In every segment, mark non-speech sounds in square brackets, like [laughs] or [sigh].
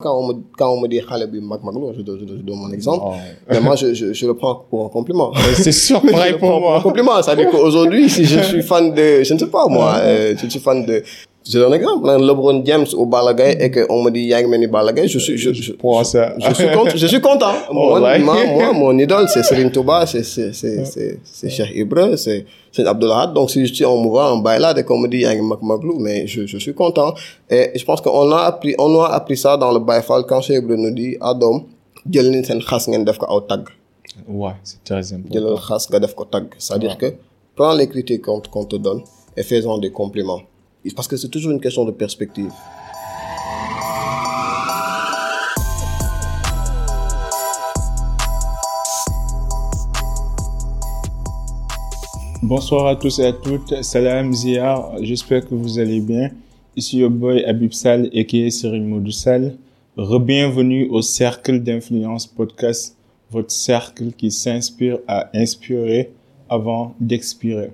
Quand on me, quand on me dit Khaleb Mac Maglo, je, donne- je, je donne mon exemple. Mais moi, je, je, je le prends pour un compliment. C'est sûr, [laughs] pareil pour moi. un compliment. C'est-à-dire qu'aujourd'hui, si je suis fan de, je ne sais pas moi, euh, je suis fan de, je donne un exemple, hein, LeBron James au Balagay et qu'on me dit Yang Meni Balagay, je suis, je, je, ça. je suis content. Je suis content. [laughs] Moi, ouais. moi, moi, mon idole, c'est [laughs] Serine Touba, c'est, c'est, c'est, c'est, c'est Cheikh Ibra, c'est, c'est Abdullah. Donc, si je suis en mouvant, en bailade et qu'on me dit Yang Mak Maglou, mais je, je suis content. Et je pense qu'on a appris, on a appris ça dans le Baïfal quand Cheikh Ibra nous dit, Adam, jël leen seen xas ngeen def ko aw tag Ouais, c'est très important. jëlal xas nga def ko tag c'est-à-dire que prends les critiques qu'on te donne et fais-en des compliments parce que c'est toujours une question de perspective Bonsoir à tous et à toutes. Salam Ziyar. J'espère que vous allez bien. Ici your boy Abib Sal et Serine Modou Sal. Re-bienvenue au Cercle d'Influence Podcast, votre cercle qui s'inspire à inspirer avant d'expirer.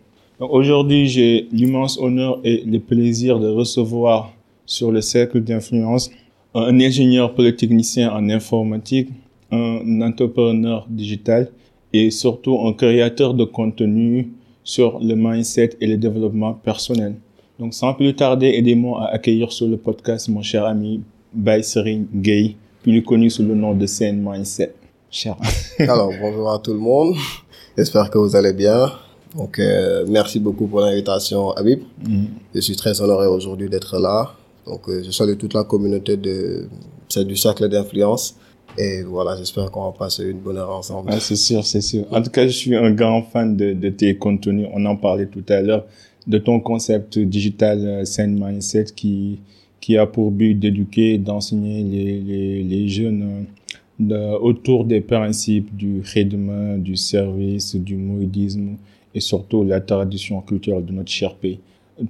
Aujourd'hui, j'ai l'immense honneur et le plaisir de recevoir sur le Cercle d'Influence un ingénieur polytechnicien en informatique, un entrepreneur digital et surtout un créateur de contenu sur le mindset et le développement personnel. Donc, sans plus tarder, aidez-moi à accueillir sur le podcast mon cher ami Baïserine Gay, plus connu sous le nom de Scène Mindset. Cher. alors bonjour à tout le monde j'espère que vous allez bien donc euh, merci beaucoup pour l'invitation Habib. Je suis très honoré aujourd'hui d'être là. Donc euh, je salue toute la communauté de du cercle d'influence. Et voilà j'espère qu'on va passer une bonne heure ensemble. Ah, c'est sûr, c'est sûr. En tout cas, je suis un grand fan de, de tes contenus. On en parlait tout à l'heure. De ton concept digital euh, Scène Mindset qui, qui a pour but d'éduquer, d'enseigner les, les, les jeunes euh, de- autour des principes du khidma, du service, du mouridisme et surtout la tradition culturelle de notre cher pays.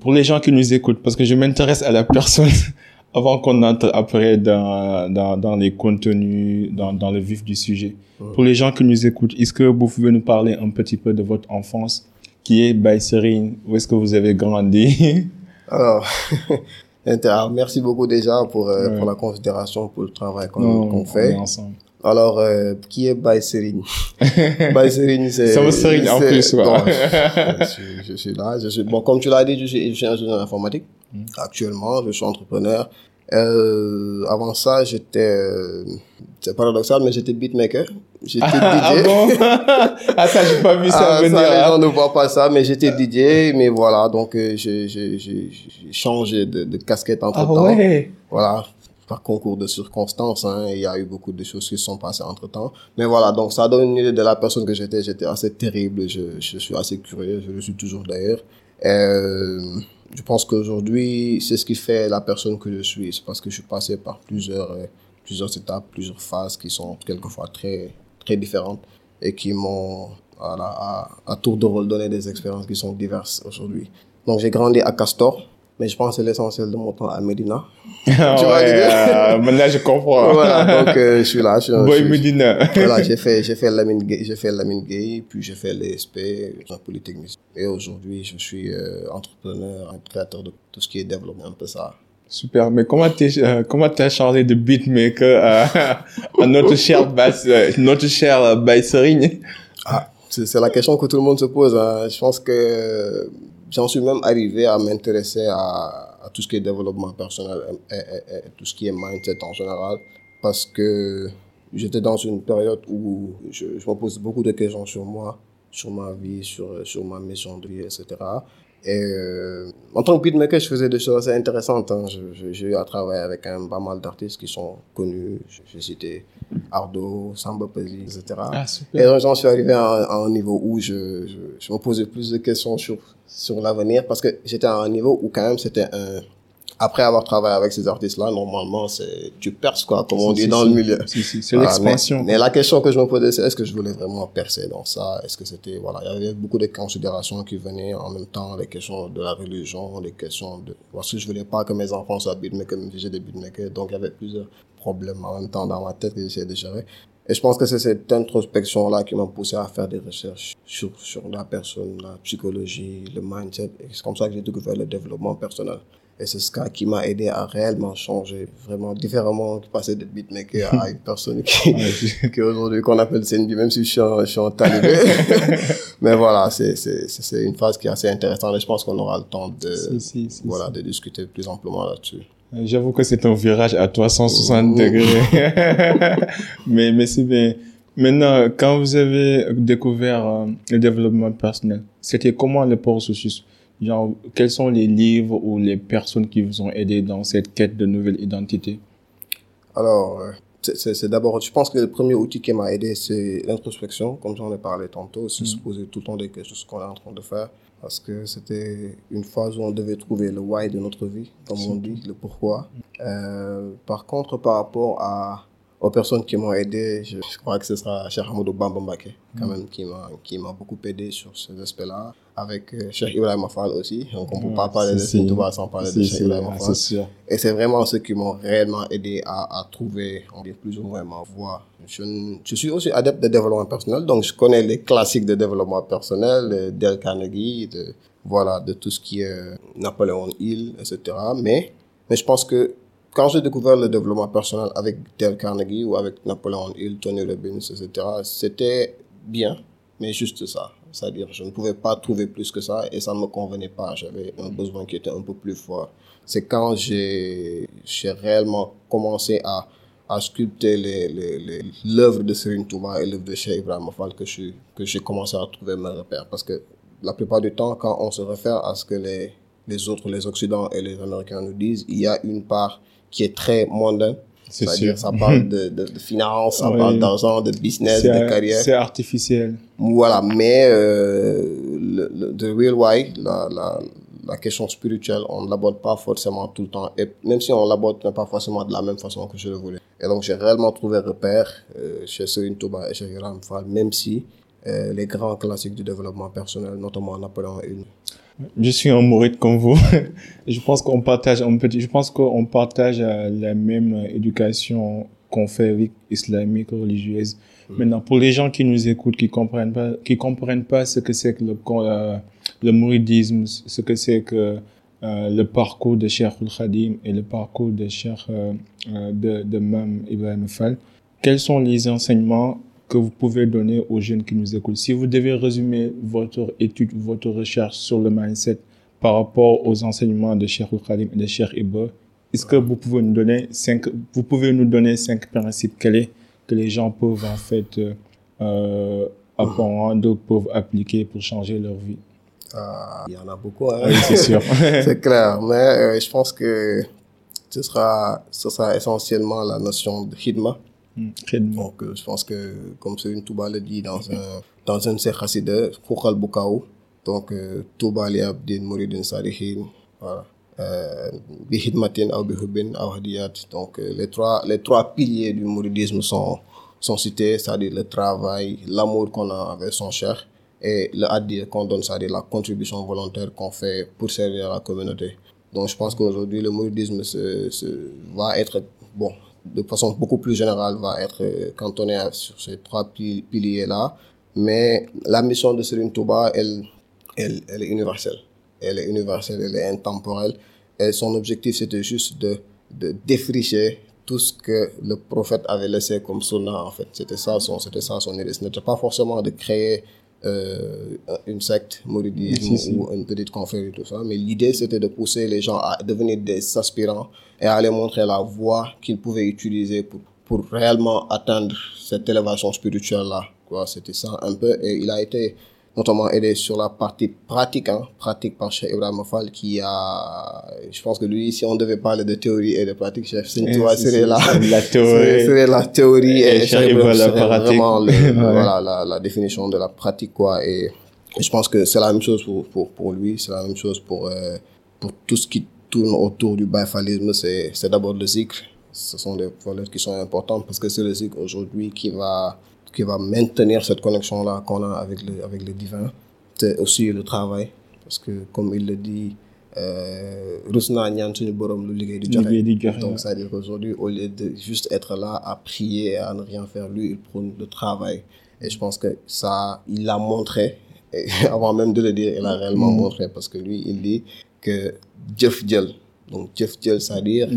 Pour les gens qui nous écoutent, parce que je m'intéresse à la personne [laughs] avant qu'on entre après dans, dans, dans les contenus, dans, dans le vif du sujet. Pour les gens qui nous écoutent, est-ce que vous pouvez nous parler un petit peu de votre enfance qui est Baïserine Où est-ce que vous avez grandi? [laughs] Alors, [laughs] merci beaucoup déjà pour, euh, Ouais. pour la considération, pour le travail qu'on qu'on on fait. est ensemble. Alors, euh, qui est Baïserine [laughs] Baïserine, c'est... Ça me serigne en c'est- plus, ouais. bon, [laughs] je, suis- je suis là. Je suis, bon, comme tu l'as dit, je suis, je suis ingénieur informatique. Mm. Actuellement, je suis entrepreneur. Euh, avant ça, j'étais... euh, c'est paradoxal, mais j'étais beatmaker. J'étais ah DJ. bon? [laughs] Ah ça, j'ai pas vu ça Ah, venir. ça, les hein. gens ne voient pas ça, mais j'étais DJ, mais voilà, donc euh, j'ai changé de, de casquette entre Ah temps. ouais? Voilà, par concours de circonstances, hein, il y a eu beaucoup de choses qui se sont passées entre temps. Mais voilà, donc ça donne une idée de la personne que j'étais. J'étais assez terrible, je, je suis assez curieux, je le suis toujours d'ailleurs. Euh, je pense qu'aujourd'hui, c'est ce qui fait la personne que je suis. C'est parce que je suis passé par plusieurs, euh, plusieurs étapes, plusieurs phases qui sont quelquefois très, très différentes et qui m'ont, voilà, à, à tour de rôle donné des expériences qui sont diverses aujourd'hui. Donc j'ai grandi à Castor, mais je pense que c'est l'essentiel de mon temps à Medina. [laughs] Ah Tu vois ouais, euh, Maintenant, je comprends. [laughs] voilà, donc euh, je suis là. Je, suis- Boy je- Medina. [laughs] voilà, j'ai fait, j'ai fait Lamine Gay, j'ai fait Lamine Gay, puis j'ai fait l'ESP, en polytechnicien. Et aujourd'hui, je suis euh, entrepreneur, créateur de tout ce qui est développement, un peu ça. Super, mais comment t'es, euh, comment t'as changé de beatmaker à, à notre cher basse, notre Ah, c'est c'est la question que tout le monde se pose. hein. Je pense que j'en suis même arrivé à m'intéresser à, tout ce qui est développement personnel et, tout ce qui est mindset en général. Parce que j'étais dans une période où je, je me pose beaucoup de questions sur moi, sur ma vie, sur, sur ma mission de vie, etc. Et euh, en tant que beatmaker, je faisais des choses assez intéressantes. hein. J'ai eu à travailler avec un, pas mal d'artistes qui sont connus. J'ai cité Ardo, Samba Peuzzi, etc. Ah, Et donc, j'en suis arrivé à, un- à un niveau où je, je, je me posais plus de questions sur, sur l'avenir parce que j'étais à un niveau où quand même c'était un... Après avoir travaillé avec ces artistes-là, normalement, c'est, tu perces quoi, comme on dit dans le milieu. Si, si, c'est Voilà, l'expansion. Mais, mais la question que je me posais, c'est est-ce que je voulais vraiment percer dans ça? Est-ce que c'était, voilà, il y avait beaucoup de considérations qui venaient en même temps, les questions de la religion, les questions de, parce que je voulais pas que mes enfants soient beatmakers, si j'ai des beatmakers, donc il y avait plusieurs problèmes en même temps dans ma tête que j'essayais de gérer. Et je pense que c'est cette introspection-là qui m'a poussé à faire des recherches sur, sur la personne, la psychologie, le mindset. Et c'est comme ça que j'ai découvert le développement personnel. Et c'est ce cas qui m'a aidé à réellement changer, vraiment différemment, de passer d'être beatmaker à une personne qui, [laughs] [laughs] qui aujourd'hui, qu'on appelle CNB, même si je suis un, je suis un talibé. [laughs] Mais voilà, c'est, c'est, c'est une phase qui est assez intéressante et je pense qu'on aura le temps de, Si, si, si, voilà, de discuter plus amplement là-dessus. J'avoue que c'est un virage à 360 degrés. mais, mais c'est bien. Maintenant, quand vous avez découvert euh, le développement personnel, c'était comment le processus? Genre, quels sont les livres ou les personnes qui vous ont aidé dans cette quête de nouvelle identité? Alors, euh, c'est- d'abord, je pense que le premier outil qui m'a aidé, c'est l'introspection, comme j'en ai parlé tantôt, c'est se poser tout le temps des questions sur ce qu'on est en train de faire, parce que c'était une phase où on devait trouver le why de notre vie, comme on dit, le pourquoi. Euh, par contre, par rapport à aux personnes qui m'ont aidé, je, je crois que ce sera Cheikh Hamadou Bamba Mbaké, quand même, qui m'a qui m'a beaucoup aidé sur ces aspects-là, avec euh, Cheikh Ibrahim Fall aussi. Donc, on ne peut pas parler de Si, si. Touba sans parler de Cheikh Ibrahim ah, sûr. Et c'est vraiment ceux qui m'ont réellement aidé à, à trouver, on dit plus ou moins ma voie. Je, je suis aussi adepte de développement personnel, donc je connais les classiques de développement personnel, euh, Dale Carnegie, de, voilà, de tout ce qui est euh, Napoléon Hill, etc. Mais, mais je pense que quand j'ai découvert le développement personnel avec Dale Carnegie ou avec Napoléon Hill, Tony Robbins, etc., c'était bien, mais juste ça. C'est-à-dire, je ne pouvais pas trouver plus que ça et ça ne me convenait pas. J'avais un besoin qui était un peu plus fort. C'est quand j'ai réellement commencé à, à sculpter les- les- les- l'œuvre de Serine Touba et l'œuvre de Cheikh Ibrahim Fall que j'ai commencé à trouver mes repères. Parce que la plupart du temps, quand on se réfère à ce que les, les autres, les Occidents et les Américains nous disent, il y a une part qui est très mondaine. C'est C'est-à-dire, ça parle de, de, de finance, ça Oui. parle d'argent, de business, de carrière. c'est artificiel. Voilà, mais euh, le, le the real why, la, la, la question spirituelle, on ne l'aborde pas forcément tout le temps. Et même si on l'aborde pas forcément de la même façon que je le voulais. Et donc, j'ai réellement trouvé repère euh, chez Serine Touba et chez Hiram Fall, même si euh, les grands classiques du développement personnel, notamment Napoléon Hill, Je suis un mouride comme vous. [laughs] je pense qu'on partage un petit, je pense qu'on partage euh, la même éducation conférique, islamique, religieuse. Maintenant, pour les gens qui nous écoutent, qui comprennent pas, qui comprennent pas ce que c'est que le, euh, le mouridisme, ce que c'est que euh, le parcours de Cheikh Khadim et le parcours de Cheikh euh, de, de Mam Ibrahim Fall, quels sont les enseignements que vous pouvez donner aux jeunes qui nous écoutent Si vous devez résumer votre étude, votre recherche sur le mindset par rapport aux enseignements de Cheikh Khadim et de Cheikh Iba, est-ce que vous pouvez nous donner cinq, vous pouvez nous donner cinq principes clés que les gens peuvent en fait euh, euh, apprendre, peuvent appliquer pour changer leur vie? Ah, il y en a beaucoup, hein. Oui, c'est sûr. [laughs] c'est clair, mais euh, je pense que ce sera, ce sera essentiellement la notion de hidma. Donc, euh, je pense que, comme Serine Touba le dit dans un, dans un de ses chassides, Khoukhal Bukaou, donc, euh, Touba li abdin mouridin salihin, voilà. Euh, bi hidmatin aw bi hubbin aw hadiyat. Donc, les trois, les trois piliers du mouridisme sont, sont cités, c'est-à-dire le travail, l'amour qu'on a avec son cher et le hadiya qu'on donne, c'est-à-dire la contribution volontaire qu'on fait pour servir la communauté. Donc, je pense qu'aujourd'hui, le mouridisme se, va être, bon, de façon beaucoup plus générale, va être euh, cantonné à- sur ces trois pi- piliers-là. Mais la mission de Serine Touba, elle, elle, elle est universelle. Elle est universelle, elle est intemporelle. Et son objectif, c'était juste de, de défricher tout ce que le prophète avait laissé comme sunnah, en fait. C'était ça son, c'était ça son idée. Ce n'était pas forcément de créer euh, une secte mouridisme Si, si. ou une petite confrérie, tout ça. Mais l'idée, c'était de pousser les gens à devenir des aspirants et à les montrer la voie qu'ils pouvaient utiliser pour, pour réellement atteindre cette élévation spirituelle-là. Quoi, c'était ça un peu. Et il a été notamment aidé sur la partie pratique, hein, pratique par Cheikh Ibrahim Fall, qui a, je pense que lui, si on devait parler de théorie et de pratique, Cheikh Sintoua Eh, c'est- serait la [laughs] théorie. serait- serait la théorie Et et, Cheikh Cheikh Ibrahim Ibrahim la serait pratique. vraiment le, [laughs] Ouais. voilà, la, la définition de la pratique, quoi. Et, je pense que c'est la même chose pour, pour, pour lui, c'est la même chose pour, euh, pour tout ce qui tourne autour du baïfalisme, c'est, c'est d'abord le zikr. Ce sont des valeurs qui sont importantes parce que c'est le zikr aujourd'hui qui va, qui va maintenir cette connexion-là qu'on a avec le, avec le divin. C'est aussi le travail parce que, comme il le dit, euh, rus naa ñaan suñu borom lu liggéey di joxe. Liggéey di joxe, Donc, c'est-à-dire qu'aujourd'hui, au lieu de juste être là à prier et à ne rien faire, lui, il prône le travail. Et je pense que ça, il l'a montré. Et [laughs] avant même de le dire, il a réellement montré parce que lui, il dit que Jeff Djel, Donc, jëf jël, c'est-à-dire,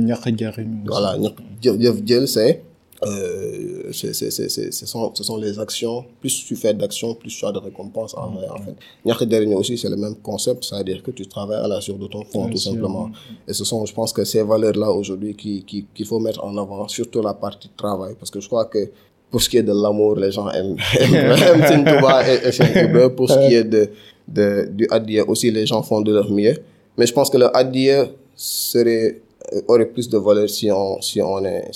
voilà, ñàkk- jëf jëf jël, c'est, euh, c'est, c'est, c'est, c'est- ce sont, ce sont les actions. Plus tu fais d'actions, plus tu as de récompenses en vrai, en fait. ñàkk jariñu aussi, c'est le même concept, c'est-à-dire que tu travailles à la sueur de ton Bien tout sûr. simplement. Et ce sont, je pense que ces valeurs-là aujourd'hui qui, qui, qu'il faut mettre en avant, surtout la partie travail, parce que je crois que pour ce qui est de l'amour, les gens aiment, [laughs] aiment, aiment Sëñ Touba et. [laughs] Pour ce qui est de, de, du adiya aussi, les gens font de leur mieux. Mais je pense que le adiya serait, euh, aurait plus de valeur si on, si on est,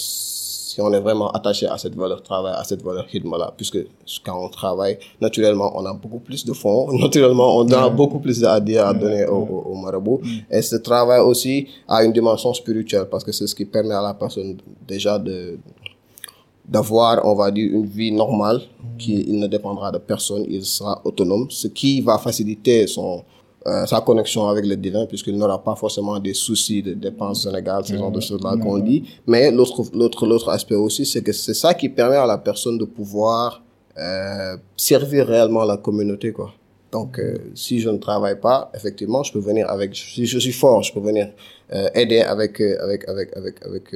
si on est vraiment attaché à cette valeur travail, à cette valeur hidma-là, puisque quand on travaille, naturellement, on a beaucoup plus de fonds, [laughs] naturellement, on a beaucoup plus d'adiya à donner au, au, au marabout. Et ce travail aussi a une dimension spirituelle, parce que c'est ce qui permet à la personne déjà de, d'avoir, on va dire, une vie normale, qui il ne dépendra de personne, il sera autonome, ce qui va faciliter son, euh, sa connexion avec le divin, puisqu'il n'aura pas forcément des soucis de dépenses sénégales, ce genre de choses-là qu'on dit. Mais l'autre, aspect aussi, c'est que c'est ça qui permet à la personne de pouvoir euh, servir réellement la communauté, quoi. Donc, euh, si je ne travaille pas, effectivement, je peux venir avec, si je suis fort, je peux venir aider avec, avec, avec, avec, avec,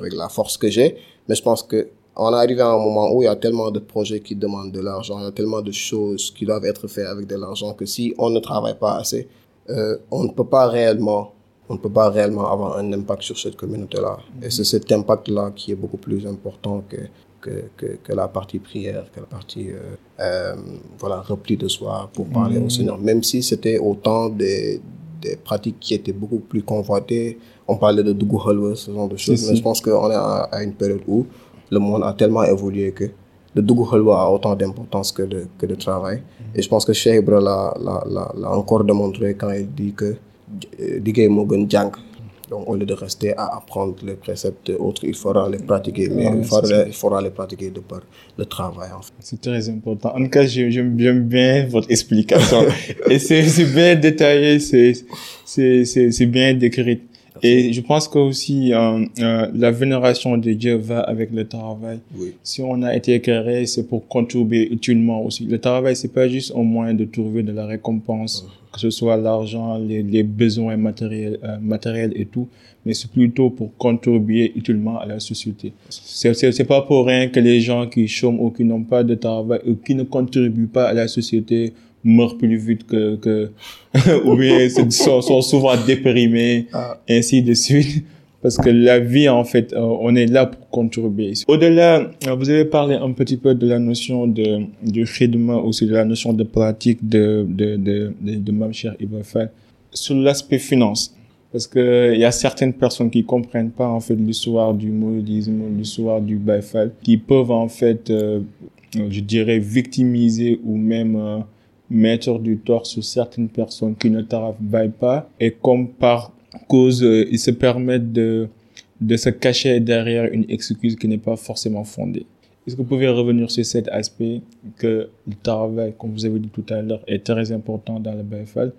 avec la force que j'ai. Mais je pense que on est arrivé à un moment où il y a tellement de projets qui demandent de l'argent, il y a tellement de choses qui doivent être faites avec de l'argent que si on ne travaille pas assez, euh, on ne peut pas réellement, on ne peut pas réellement avoir un impact sur cette communauté-là. Et c'est cet impact-là qui est beaucoup plus important que, que, que, que la partie prière, que la partie, euh, euh, voilà, repli de soi pour parler au Seigneur. Même si c'était autant des, des pratiques qui étaient beaucoup plus convoitées. On parlait de Dougou Halwa, ce genre de choses. Mais je pense qu'on est à, à une période où le monde a tellement évolué que le Dougou Halwa a autant d'importance que de, que de travail. Et je pense que Cheikh Ibra l'a, encore démontré quand il dit que euh, Digay Mogun Djank. Donc, au lieu de rester à apprendre les préceptes autres, il faudra les pratiquer. Mais Ouais, il, faudra, il faudra les pratiquer de par le travail, en fait. C'est très important. En tout cas, j'ai- j'aime bien votre explication. [laughs] Et c'est bien détaillé, c'est bien décrit. Et je pense que aussi euh, euh, la vénération de Dieu va avec le travail. Oui. Si on a été créé, c'est pour contribuer utilement aussi. Le travail, c'est pas juste un moyen de trouver de la récompense, que ce soit l'argent, les, les besoins matériels, euh, matériels et tout, mais c'est plutôt pour contribuer utilement à la société. C'est pas pour rien que les gens qui chôment ou qui n'ont pas de travail ou qui ne contribuent pas à la société meurent plus vite que que [laughs] ou bien sont, sont souvent déprimés Ah. ainsi de suite. Parce que la vie, en fait, euh, on est là pour contribuer. Au-delà, euh, vous avez parlé un petit peu de la notion de, du rythme, aussi de la notion de pratique de, de, de, de, de Mamcher Ibrahim. Sur l'aspect finance, parce que il y a certaines personnes qui comprennent pas, en fait, l'histoire du mouridisme, l'histoire du Baïfal, qui peuvent, en fait, euh, je dirais, victimiser ou même euh, mettre du tort sur certaines personnes qui ne travaillent pas et comme par cause euh, ils se permettent de de se cacher derrière une excuse qui n'est pas forcément fondée. Est-ce que vous pouvez revenir sur cet aspect que le travail, comme vous avez dit tout à l'heure, est très important dans le BFL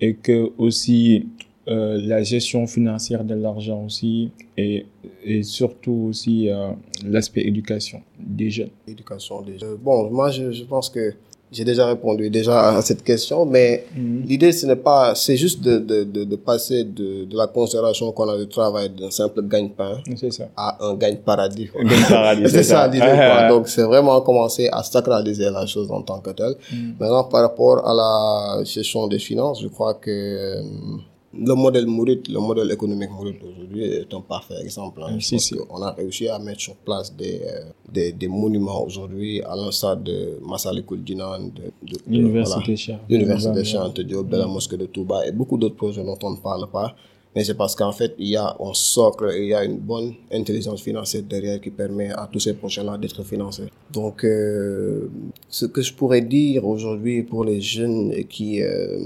et que aussi euh, la gestion financière de l'argent aussi et, et surtout aussi euh, l'aspect éducation des jeunes. Éducation des jeunes. Bon, moi, je, je pense que j'ai déjà répondu déjà à cette question, mais l'idée, ce n'est pas, c'est juste de, de, de, de passer de, de la considération qu'on a du travail d'un simple gagne-pain C'est ça. à un gagne-paradis. Un gagne-paradis, [laughs] c'est ça ça. l'idée, quoi. Donc, c'est vraiment commencer à sacraliser la chose en tant que telle. Maintenant, par rapport à la gestion des finances, je crois que euh, le modèle le modèle économique Mourit aujourd'hui est un parfait exemple. hein. Si, si. qu'on a réussi à mettre sur place des, euh, des, des monuments aujourd'hui à l'instar de Massalikul Jinan, de, L'université voilà, Anta Diop, de la mosquée de Touba et beaucoup d'autres projets dont on ne parle pas. Mais c'est parce qu'en fait, il y a un socle, il y a une bonne intelligence financière derrière qui permet à tous ces projets-là d'être financés. Donc, euh, ce que je pourrais dire aujourd'hui pour les jeunes qui, euh,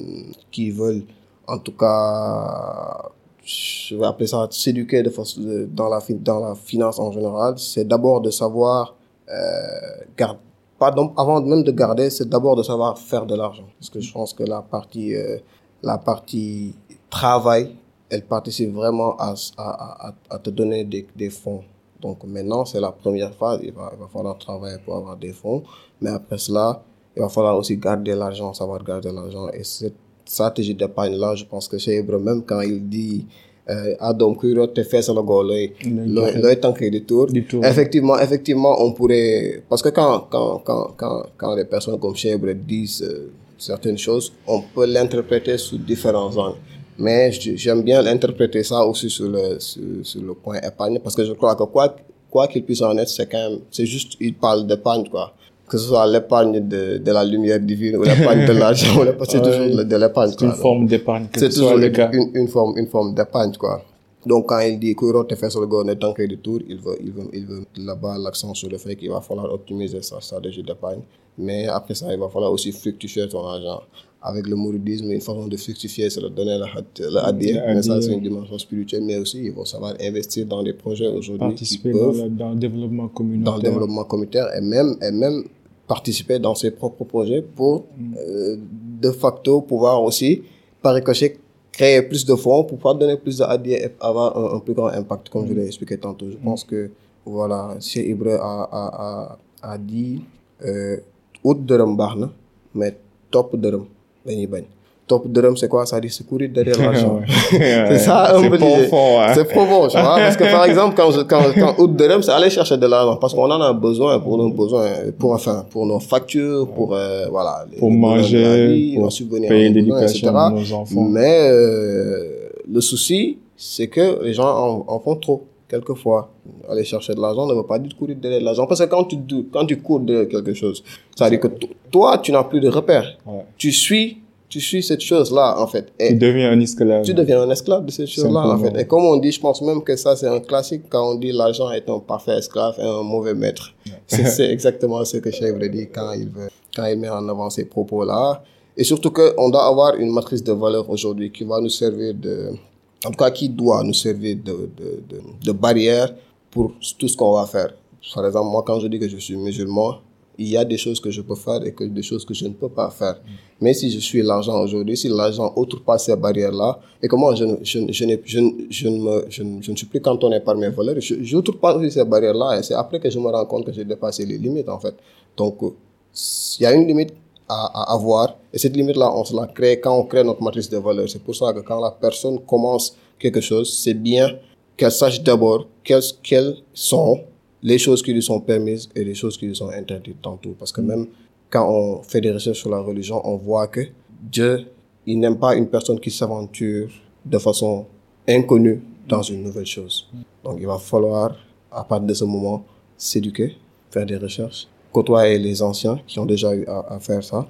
qui veulent, en tout cas, je vais appeler ça s'éduquer dans la, dans la finance en général, c'est d'abord de savoir euh, garder pardon, avant même de garder, c'est d'abord de savoir faire de l'argent. Parce que je pense que la partie, euh, la partie travail, elle participe vraiment à, à, à, te donner des, des fonds. Donc maintenant, c'est la première phase. Il va, il va falloir travailler pour avoir des fonds. Mais après cela, il va falloir aussi garder l'argent, savoir garder l'argent. Et stratégie d'épargne-là, je pense que chez Ibra, même quand il dit doom kuy root te looy looy looy tànkee di tour. Di tour. effectivement effectivement on pourrait parce que quand quand quand quand quand les personnes comme Cheikh Ibra disent euh, certaines choses on peut l'interpréter sous différents angles. Mais j'aime bien l'interpréter ça aussi sur le sur, sur le point épargne parce que je crois que quoi quoi qu'il puisse en être c'est quand même c'est juste il parle d'épargne quoi que ce soit l'épargne de, de la lumière divine ou l'épargne de l'argent ou l'épargne- c'est toujours de l'épargne C'est une forme d'épargne, que C'est toujours le une, cas. une, une forme, une forme d'épargne, quoi. Donc, quand il dit que te fait sur le gouvernement tant qu'il de tour, il veut, il veut, il veut là-bas l'accent sur le fait qu'il va falloir optimiser sa stratégie d'épargne. Mais après ça, il va falloir aussi fructifier ton argent. Avec le mouridisme, une façon de fructifier, c'est de donner le hadiya. Le Mais ça, c'est une dimension spirituelle. Mais aussi, il faut savoir investir dans des projets aujourd'hui qui Participer dans peuvent le, dans le développement communautaire. dans le développement communautaire et même, et même participer dans ses propres projets pour euh, de facto pouvoir aussi, par ricochet, créer plus de fonds pour pouvoir donner plus de et avoir un, plus grand impact, comme je l'ai expliqué tantôt. Je pense que, voilà, Cheikh Ibra a, a, a, a dit, euh, mais top dañuy bañ. Top dërëm, c'est quoi? Ça dit, c'est courir derrière l'argent. [laughs] [laughs] C'est ça un C'est peu profond, hein. C'est profond, tu vois. Parce que par exemple, quand, je, quand, quand Out Dërëm, c'est aller chercher de l'argent. Parce qu'on en a besoin pour nos besoins, pour, enfin, pour nos factures, pour, euh, voilà. Pour les manger, vie, pour subvenir payer l'éducation etc. de nos enfants. Mais, euh, le souci, c'est que les gens en, en font trop. Quelquefois, aller chercher de l'argent ne veut pas dire courir derrière l'argent. Parce que quand tu, quand tu cours derrière quelque chose, ça veut dire que to- toi, tu n'as plus de repères. Ouais. Tu suis, tu suis cette chose-là, en fait. Et Tu deviens un esclave. tu deviens un esclave de ces choses-là, en fait. Et comme on dit, je pense même que ça, c'est un classique quand on dit l'argent est un parfait esclave et un mauvais maître. [laughs] C'est exactement ce que Ibra dit quand il veut, quand il met en avant ces propos-là. Et surtout qu'on doit avoir une matrice de valeurs aujourd'hui qui va nous servir de, en tout cas, qui doit nous servir de, de, de, de barrière pour tout ce qu'on va faire. Par exemple, moi, quand je dis que je suis musulman, il y a des choses que je peux faire et que des choses que je ne peux pas faire. Mais si je suis l'argent aujourd'hui, si l'argent outrepasse ces barrières-là, et que moi, je, ne- suis plus cantonné par mes valeurs, j'outrepasse ces barrières-là, et c'est après que je me rends compte que j'ai dépassé les limites, en fait. Donc, il y a une limite à, à avoir, et cette limite-là, on se la crée quand on crée notre matrice de valeurs. C'est pour ça que quand la personne commence quelque chose, c'est bien qu'elle sache d'abord quelles, quelles sont les choses qui lui sont permises et les choses qui lui sont interdites tantôt. Parce que même quand on fait des recherches sur la religion, on voit que Dieu, il n'aime pas une personne qui s'aventure de façon inconnue dans une nouvelle chose. Donc il va falloir, à partir de ce moment, s'éduquer, faire des recherches, côtoyer les anciens qui ont déjà eu à, à faire ça,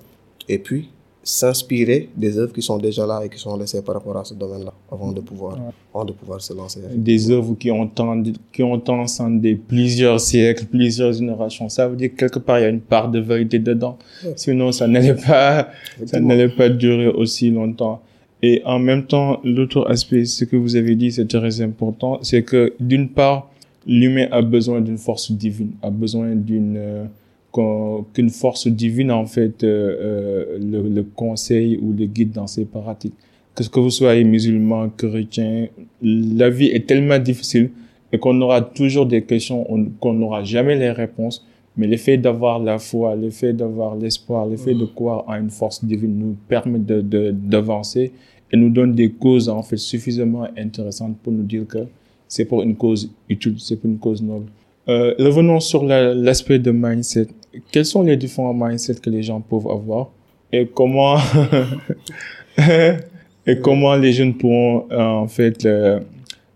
et puis s'inspirer des œuvres qui sont déjà là et qui sont laissées par rapport à ce domaine-là avant de pouvoir, avant de pouvoir se lancer. Des œuvres qui ont, tendu- qui ont transcendé plusieurs siècles, plusieurs générations. Ça veut dire que quelque part, il y a une part de vérité dedans. Sinon, ça n'allait pas, ça n'allait pas durer aussi longtemps. Et en même temps, l'autre aspect, ce que vous avez dit, c'est très important, c'est que d'une part, l'humain a besoin d'une force divine, a besoin d'une euh, qu'une force divine en fait euh, euh, le, le conseille ou le guide dans ses pratiques. Que ce que vous soyez musulman, chrétien, la vie est tellement difficile et qu'on aura toujours des questions, on- qu'on n'aura jamais les réponses. Mais le fait d'avoir la foi, le fait d'avoir l'espoir, le fait de croire en une force divine nous permet de, de, d'avancer et nous donne des causes en fait suffisamment intéressantes pour nous dire que c'est pour une cause utile, c'est pour une cause noble. Euh, revenons sur la- l'aspect de mindset. Quels sont les différents mindsets que les gens peuvent avoir et comment [laughs] les jeunes pourront euh, en fait euh,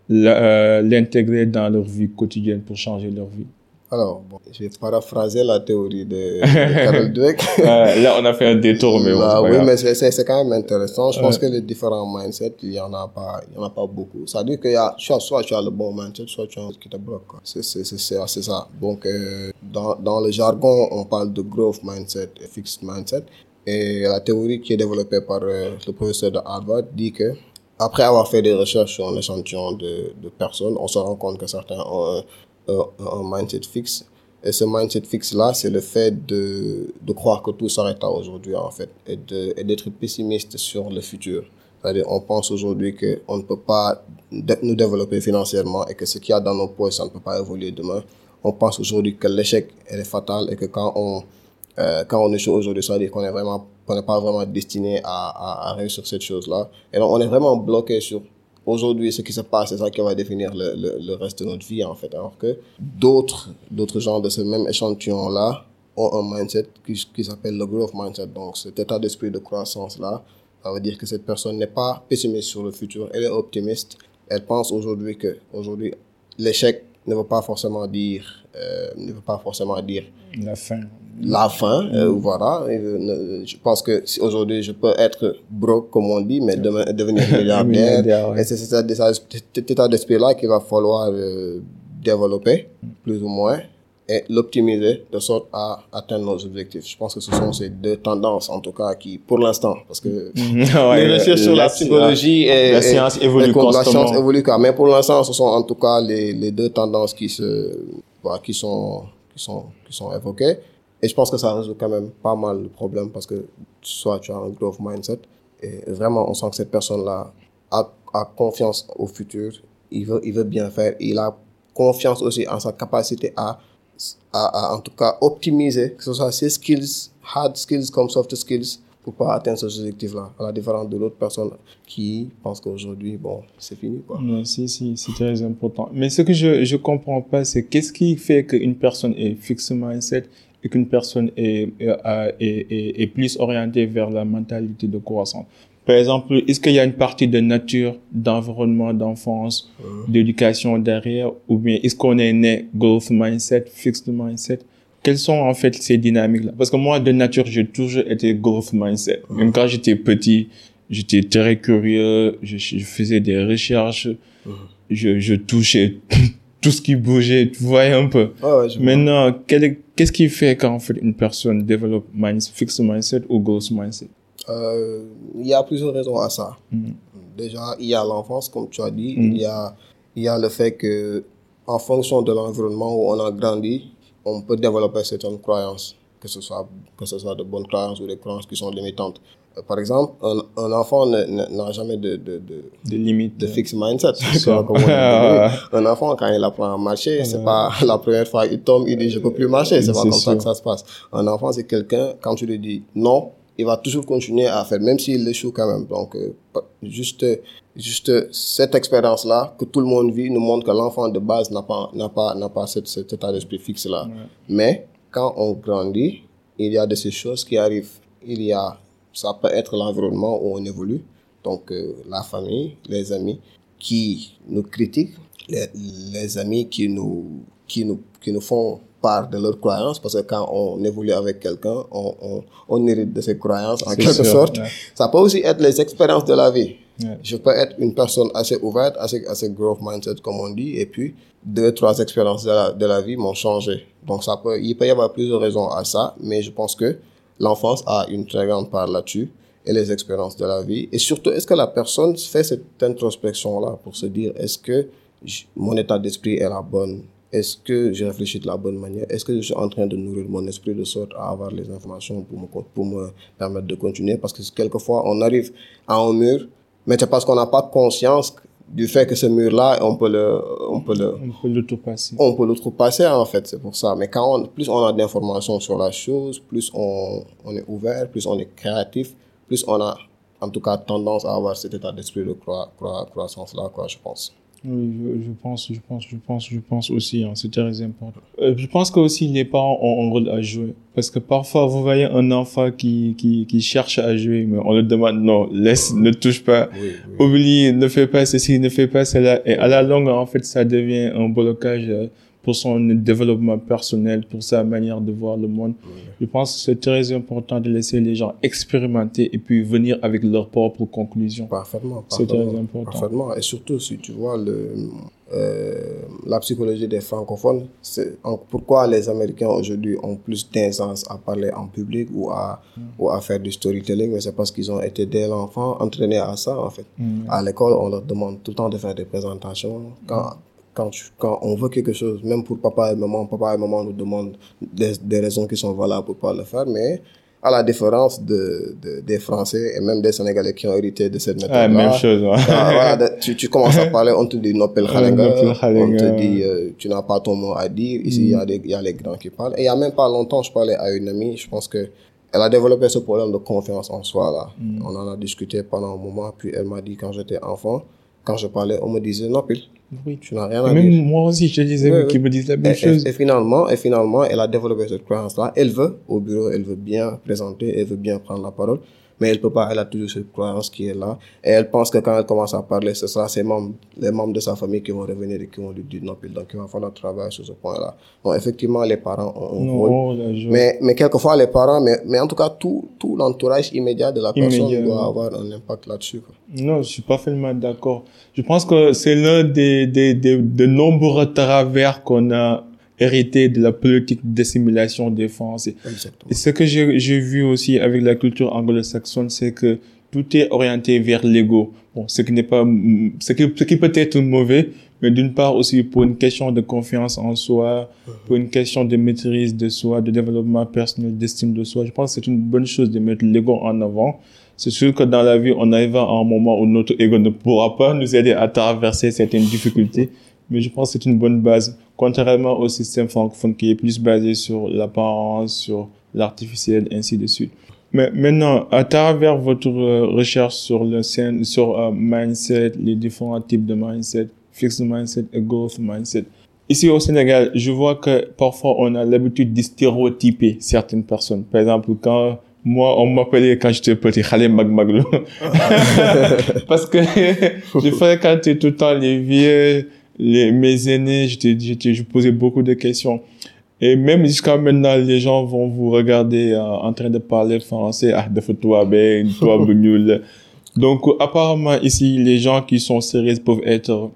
l'intégrer dans leur vie quotidienne pour changer leur vie? Alors, bon, je vais paraphraser la théorie de, de [laughs] Carol Dweck. Euh, là, on a fait un détour, mais bon, Bah oui, mais c'est- quand même intéressant. Je pense que les différents mindsets, il y en a pas, il y en a pas beaucoup. Ça veut dire qu'il y a, soit, soit tu as le bon mindset, soit tu as un qui te bloque. C'est, c'est, c'est, c'est c'est ça. Donc, euh, dans, dans le jargon, on parle de growth mindset et fixed mindset. Et la théorie qui est développée par euh, le professeur de Harvard dit que, après avoir fait des recherches sur un échantillon de, de personnes, on se rend compte que certains ont un, un, mindset fixe. Et ce mindset fixe-là, c'est le fait de, de croire que tout s'arrête à aujourd'hui, en fait, et de- et d'être pessimiste sur le futur. On pense aujourd'hui qu'on ne peut pas nous développer financièrement et que ce qu'il y a dans nos poches, ça ne peut pas évoluer demain. On pense aujourd'hui que l'échec, est fatale et que quand on, euh, quand on échoue aujourd'hui, ça veut dire qu'on est vraiment, qu'on n'est pas vraiment destiné à, à, à réussir cette chose-là. Et donc, on est vraiment bloqué sur aujourd'hui, ce qui se passe, c'est ça qui va définir le, le, le, reste de notre vie, en fait. Alors que d'autres, d'autres gens de ce même échantillon-là ont un mindset qui, qui s'appelle le growth mindset. Donc, cet état d'esprit de croissance-là, ça veut dire que cette personne n'est pas pessimiste sur le futur, elle est optimiste. Elle pense aujourd'hui que, aujourd'hui, l'échec ne veut pas forcément dire, euh, ne veut pas forcément dire la fin. La fin, euh, voilà. je pense que aujourd'hui, je peux être broke, comme on dit, mais demain, devenir [laughs] milliardaire. Et c'est cet état d'esprit-là qu'il va falloir euh, développer, plus ou moins et l'optimiser de sorte à atteindre nos objectifs. Je pense que ce sont ces deux tendances, en tout cas, qui, pour l'instant, parce que [laughs] ouais, les recherches sur la, psychologie et la science évolue La science évolue quand mais pour l'instant, ce sont en tout cas les, les deux tendances qui se, qui sont, qui sont, qui sont évoquées. Et je pense que ça résout quand même pas mal le problème parce que soit tu as un growth mindset et vraiment on sent que cette personne-là a, a confiance au futur, il veut, il veut bien faire, il a confiance aussi en sa capacité à à, en tout cas optimiser, que ce soit ses skills, hard skills comme soft skills, pour pas atteindre ce objectif-là, à la différence de l'autre personne qui pense qu'aujourd'hui, bon, c'est fini, quoi. Non, si, si, c'est très important. Mais ce que je, je comprends pas, c'est qu'est-ce qui fait qu'une personne est fixement mindset et qu'une personne est, est, est, est, plus orientée vers la mentalité de croissance? Par exemple, est-ce qu'il y a une partie de nature, d'environnement, d'enfance, d'éducation derrière, ou bien est-ce qu'on est né growth mindset, fixed mindset? Quelles sont en fait ces dynamiques-là? Parce que moi, de nature, j'ai toujours été growth mindset. Même quand j'étais petit, j'étais très curieux, je, je, faisais des recherches, je, je touchais [laughs] tout ce qui bougeait, tu vois un peu. Maintenant, qu'est-ce qui fait quand en fait une personne développe mind, fixed mindset ou growth mindset? Euh, il y a plusieurs raisons à ça. Mm. Déjà, il y a l'enfance, comme tu as dit. Mm. Il, y a, il y a le fait que, en fonction de l'environnement où on a grandi, on peut développer certaines croyances, que ce soit, que ce soit de bonnes croyances ou des croyances qui sont limitantes. Euh, par exemple, un, un enfant n'a jamais de, de, de, de limite, de fixe mindset. [laughs] [laughs] un enfant, quand il apprend à marcher, c'est pas la première fois qu'il tombe, il dit je peux plus marcher. C'est pas comme ça que ça se passe. Un enfant, c'est quelqu'un, quand tu lui dis non, il va toujours continuer à faire, même s'il échoue quand même. Donc, euh, juste, juste cette expérience-là que tout le monde vit nous montre que l'enfant de base n'a pas, n'a pas, n'a pas cet, cet état d'esprit fixe-là. Mais quand on grandit, il y a de ces choses qui arrivent. Il y a, ça peut être l'environnement où on évolue. Donc, euh, la famille, les amis qui nous critiquent, les, les amis qui nous, qui nous, qui nous font part de leurs croyances, parce que quand on évolue avec quelqu'un, on, on, on, hérite de ses croyances en quelque sorte. Ça peut aussi être les expériences de la vie. Je peux être une personne assez ouverte, assez, assez growth mindset, comme on dit, et puis deux, trois expériences de la, de la vie m'ont changé. Donc ça peut, il peut y avoir plusieurs raisons à ça, mais je pense que l'enfance a une très grande part là-dessus et les expériences de la vie. Et surtout, est-ce que la personne fait cette introspection-là pour se dire, est-ce que mon état d'esprit est la bonne? Est-ce que j'ai réfléchi de la bonne manière? Est-ce que je suis en train de nourrir mon esprit de sorte à avoir les informations pour me, pour me permettre de continuer? Parce que quelquefois, on arrive à un mur, mais c'est parce qu'on n'a pas conscience du fait que ce mur-là, on peut le, on peut le, on peut l'outrepasser. On peut l'outrepasser, en fait, c'est pour ça. Mais quand on, plus on a d'informations sur la chose, plus on, on est ouvert, plus on est créatif, plus on a, en tout cas, tendance à avoir cet état d'esprit de croissance-là, quoi, je pense. Oui, je, je, pense, je pense, je pense, je pense aussi, hein, c'est très important. Euh, je pense que aussi les parents ont un rôle à jouer. Parce que parfois, vous voyez un enfant qui, qui, qui cherche à jouer, mais on le demande, non, laisse, ne touche pas, oublie, ne fais pas ceci, ne fais pas cela. Et à la longue, en fait, ça devient un blocage euh, pour son développement personnel, pour sa manière de voir le monde. Je pense que c'est très important de laisser les gens expérimenter et puis venir avec leurs propres conclusions. Parfaitement. C'est très important. Parfaitement. Et surtout, si tu vois le, euh, la psychologie des francophones, c'est pourquoi les Américains aujourd'hui ont plus d'aisance à parler en public ou à, mm. ou à faire du storytelling, mais c'est parce qu'ils ont été dès l'enfant entraînés à ça, en fait. Mm. À l'école, on leur demande tout le temps de faire des présentations. Quand, quand, quand on veut quelque chose, même pour papa et maman, papa et maman nous demandent des, des raisons qui sont valables pour pas le faire, mais à la différence de, de, des Français et même des Sénégalais qui ont hérité de cette méthode-là. même chose, ouais. voilà, [laughs] tu, tu commences à parler, on te dit Nopel Khalenga, on te dit euh, tu n'as pas ton mot à dire. Ici, il y, a des, y a les grands qui parlent. Et il y a même pas longtemps, je parlais à une amie, je pense que elle a développé ce problème de confiance en soi là. Mm. On en a discuté pendant un moment, puis elle m'a dit quand j'étais enfant, quand je parlais, on me disait non, pile. Oui. Tu n'as rien à Même dire. moi aussi, je disais Oui, oui. qu'ils me disent la même Et, chose. et- et finalement, et finalement, elle a développé cette croyance-là. Elle veut, au bureau, elle veut bien présenter, elle veut bien prendre la parole, mais elle peut pas, elle a toujours cette croyance qui est là. Et elle pense que quand elle commence à parler, ce sera ses membres, les membres de sa famille qui vont revenir et qui vont lui dire non, puis donc il va falloir travailler sur ce point-là. Donc effectivement, les parents ont un Non, rôle. oh, Mais, mais quelquefois, les parents, mais, mais en tout cas, tout, tout l'entourage immédiat de la personne doit avoir un impact là-dessus. Non, je suis parfaitement d'accord. Je pense que c'est l'un des, des, des, de nombreux travers qu'on a hérité de la politique d'assimilation des Français. Exactement. Et ce que j'ai vu aussi avec la culture anglo-saxonne, c'est que tout est orienté vers l'ego. Bon, ce qui n'est pas, ce qui, ce qui peut être mauvais, mais d'une part aussi pour une question de confiance en soi, pour une question de maîtrise de soi, de développement personnel, d'estime de soi. Je pense que c'est une bonne chose de mettre l'ego en avant. C'est sûr que dans la vie, on arrivera à un moment où notre ego ne pourra pas nous aider à traverser certaines difficultés, mais je pense que c'est une bonne base, contrairement au système francophone qui est plus basé sur l'apparence, sur l'artificiel, ainsi de suite. Mais maintenant, à travers votre euh, recherche sur le sur euh, mindset, les différents types de mindset, fixed mindset et growth mindset. Ici au Sénégal, je vois que parfois on a l'habitude de stéréotyper certaines personnes. Par exemple, quand moi, on m'appelait quand j'étais petit, Khalé Magmaglo. [laughs] Parce que [laughs] je fréquentais tout le temps les vieux, les, mes aînés, j'étais, j'étais, je posais beaucoup de questions. Et même jusqu'à maintenant, les gens vont vous regarder euh, en train de parler français. Ah, de toi, ben, toi. [laughs] Donc, apparemment, ici, les gens qui sont sérieux peuvent être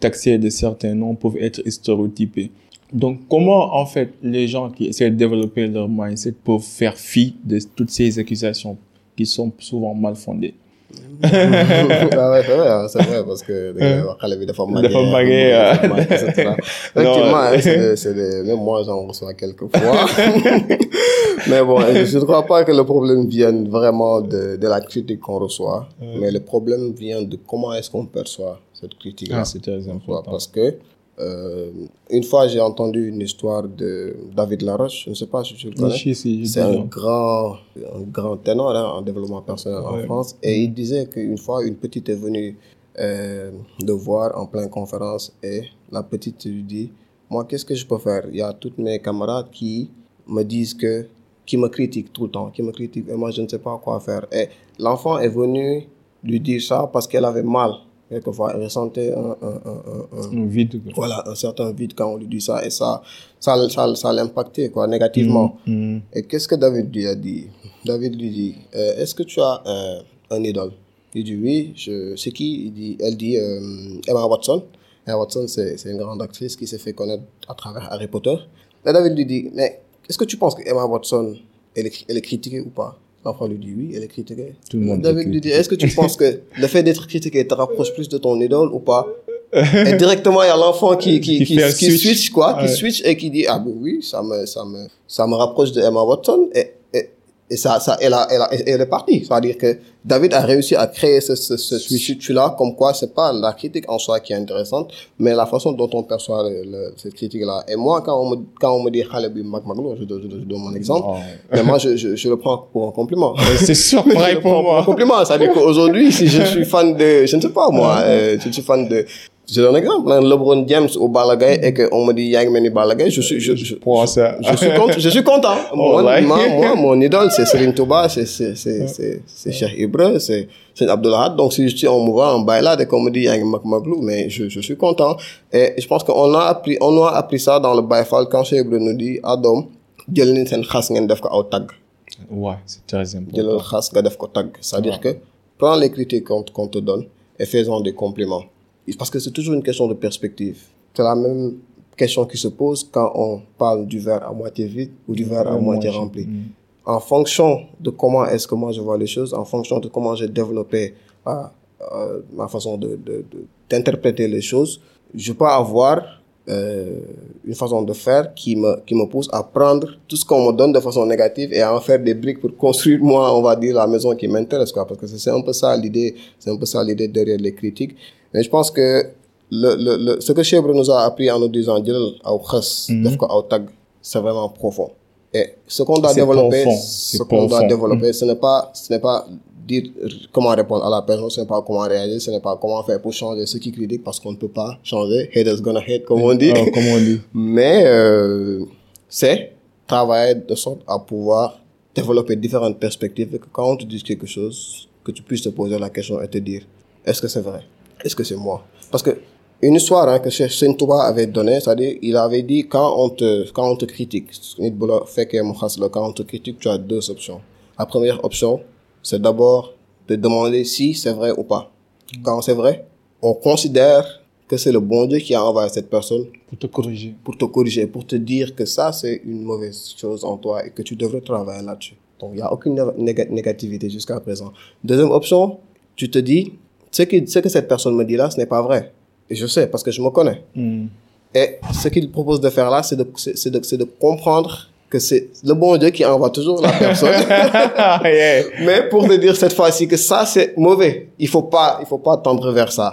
taxés de certains noms, peuvent être stéréotypés. Donc, comment, en fait, les gens qui essaient de développer leur mindset peuvent faire fi de toutes ces accusations qui sont souvent mal fondées? [laughs] ah ouais, c'est vrai, hein, c'est vrai, parce que xale bi dafa màggee, Dafa màggee, et cetera. [laughs] Effectivement, hein, c'est c'est des, même moi j'en reçois quelques fois. [laughs] mais bon, je ne crois pas que le problème vienne vraiment de, de la critique qu'on reçoit, mais le problème vient de comment est-ce qu'on perçoit cette critique-là. Ah, c'est très important. Parce que euh, une fois j'ai entendu une histoire de David Laroche, je ne sais pas si tu le connais. Si, si, je C'est un grand, un grand ténor hein, en développement personnel en. France. Et il disait qu'une fois, une petite est venue euh, de voir en pleine conférence et la petite lui dit, moi, qu'est-ce que je peux faire? Il y a toutes mes camarades qui me disent que, qui me critiquent tout le temps, qui me critiquent et moi, je ne sais pas quoi faire. Et l'enfant est venu lui dire ça parce qu'elle avait mal. Quelquefois, elle ressentait un, un, un, un, vide. voilà, un certain vide quand on lui dit ça et ça, ça, ça, ça l'impactait, quoi, négativement. Mhm. Et qu'est-ce que David lui a dit? David lui dit euh, Est-ce que tu as euh, un idole? Il dit Oui, je... c'est qui? Il dit, Elle dit euh, Emma Watson. Emma Watson, c'est c'est une grande actrice qui s'est fait connaître à travers Harry Potter. Et David lui dit Mais est-ce que tu penses que Emma Watson, elle est, elle est critiquée ou pas? L'enfant lui dit Oui, elle est critiquée. Tout le monde David lui dit. Est-ce que tu penses que [laughs] le fait d'être critiqué te rapproche plus de ton idole ou pas? Et directement, il y a l'enfant qui, qui, [laughs] Qui switch. switch, quoi, qui switch et qui dit, ah ben oui, ça me, ça me, ça me rapproche de Emma Watson et, et, ça, ça, elle a, elle a, elle est partie. C'est-à-dire que David a réussi à créer ce, ce, ce switch-là, comme quoi c'est pas la critique en soi qui est intéressante, mais la façon dont on perçoit le, le- cette critique-là. Et moi, quand on me, quand on me dit, Khaled Mac Maglo, je, donne- je, je donne mon exemple, Oh. mais moi, je, je, je le prends pour un compliment. [laughs] C'est sûr, [laughs] pareil pour prends un moi. compliment. C'est-à-dire qu'aujourd'hui, si je suis fan de, je ne sais pas moi, euh, je suis fan de, je donne un exemple, hein, LeBron James au Balagay et qu'on me dit Yang Meni Balagay, je suis, je, je, Pour ça. je suis content, je suis content. [laughs] Moi, like. moi, moi, mon idole, c'est Serine [laughs] Touba, c'est, c'est, c'est, c'est, c'est Cheikh Ibra, c'est, c'est Abdullah. Donc, si je suis, on me voit en bailade et qu'on me dit Yang Mak Maglou, mais je, je suis content. Et je pense qu'on a appris, on a appris ça dans le Baïfal quand Cheikh Ibra nous dit, Adam, jël nañ seen xas ngeen def ko aw tag Ouais, c'est très important. jëlal xas nga def ko tag c'est-à-dire que prends les critiques qu'on qu'on te donne et fais-en des compliments parce que c'est toujours une question de perspective c'est la même question qui se pose quand on parle du verre à moitié vide ou du verre à moitié rempli Mm. en fonction de comment est-ce que moi je vois les choses en fonction de comment j'ai développé euh, euh, ma façon de de- de- d'interpréter les choses je peux avoir euh, une façon de faire qui me, qui me pousse à prendre tout ce qu'on me donne de façon négative et à en faire des briques pour construire, moi, on va dire, la maison qui m'intéresse, quoi. Parce que c'est un peu ça l'idée, c'est un peu ça l'idée derrière les critiques. Mais je pense que le, le, le, ce que Chebre nous a appris en nous disant, aw khas, def ko aw tag, c'est vraiment profond. Et ce qu'on doit développer, ce qu'on doit développer, ce n'est pas, ce n'est pas dire comment répondre à la personne, ce n'est pas comment réagir, ce n'est pas comment faire pour changer ceux qui critiquent parce qu'on ne peut pas changer. Haters gonna hate, comme on dit. Ah, comme on dit. [laughs] Mais euh, c'est travailler de sorte à pouvoir développer différentes perspectives et que quand on te dit quelque chose, que tu puisses te poser la question et te dire est-ce que c'est vrai? Est-ce que c'est moi? Parce que une histoire hein, que Cheikh Touba avait donnée, c'est-à-dire il avait dit quand on te quand on te critique, quand on te critique, tu as deux options. La première option, c'est d'abord de demander si c'est vrai ou pas. Quand c'est vrai, on considère que c'est le bon Dieu qui a envoyé cette personne Pour te corriger. pour te corriger, pour te dire que ça, c'est une mauvaise chose en toi et que tu devrais travailler là-dessus. Donc, il n'y a aucune néga- négativité jusqu'à présent. Deuxième option, tu te dis, ce que, ce que cette personne me dit là, ce n'est pas vrai. Et je sais, parce que je me connais. Hmm. Et ce qu'il propose de faire là, c'est de, c'est c'est de, c'est de comprendre que c'est le bon Dieu qui envoie toujours la personne. [laughs] Yeah. Mais pour te dire cette fois-ci que ça, c'est mauvais. Il faut pas, il faut pas tendre vers ça.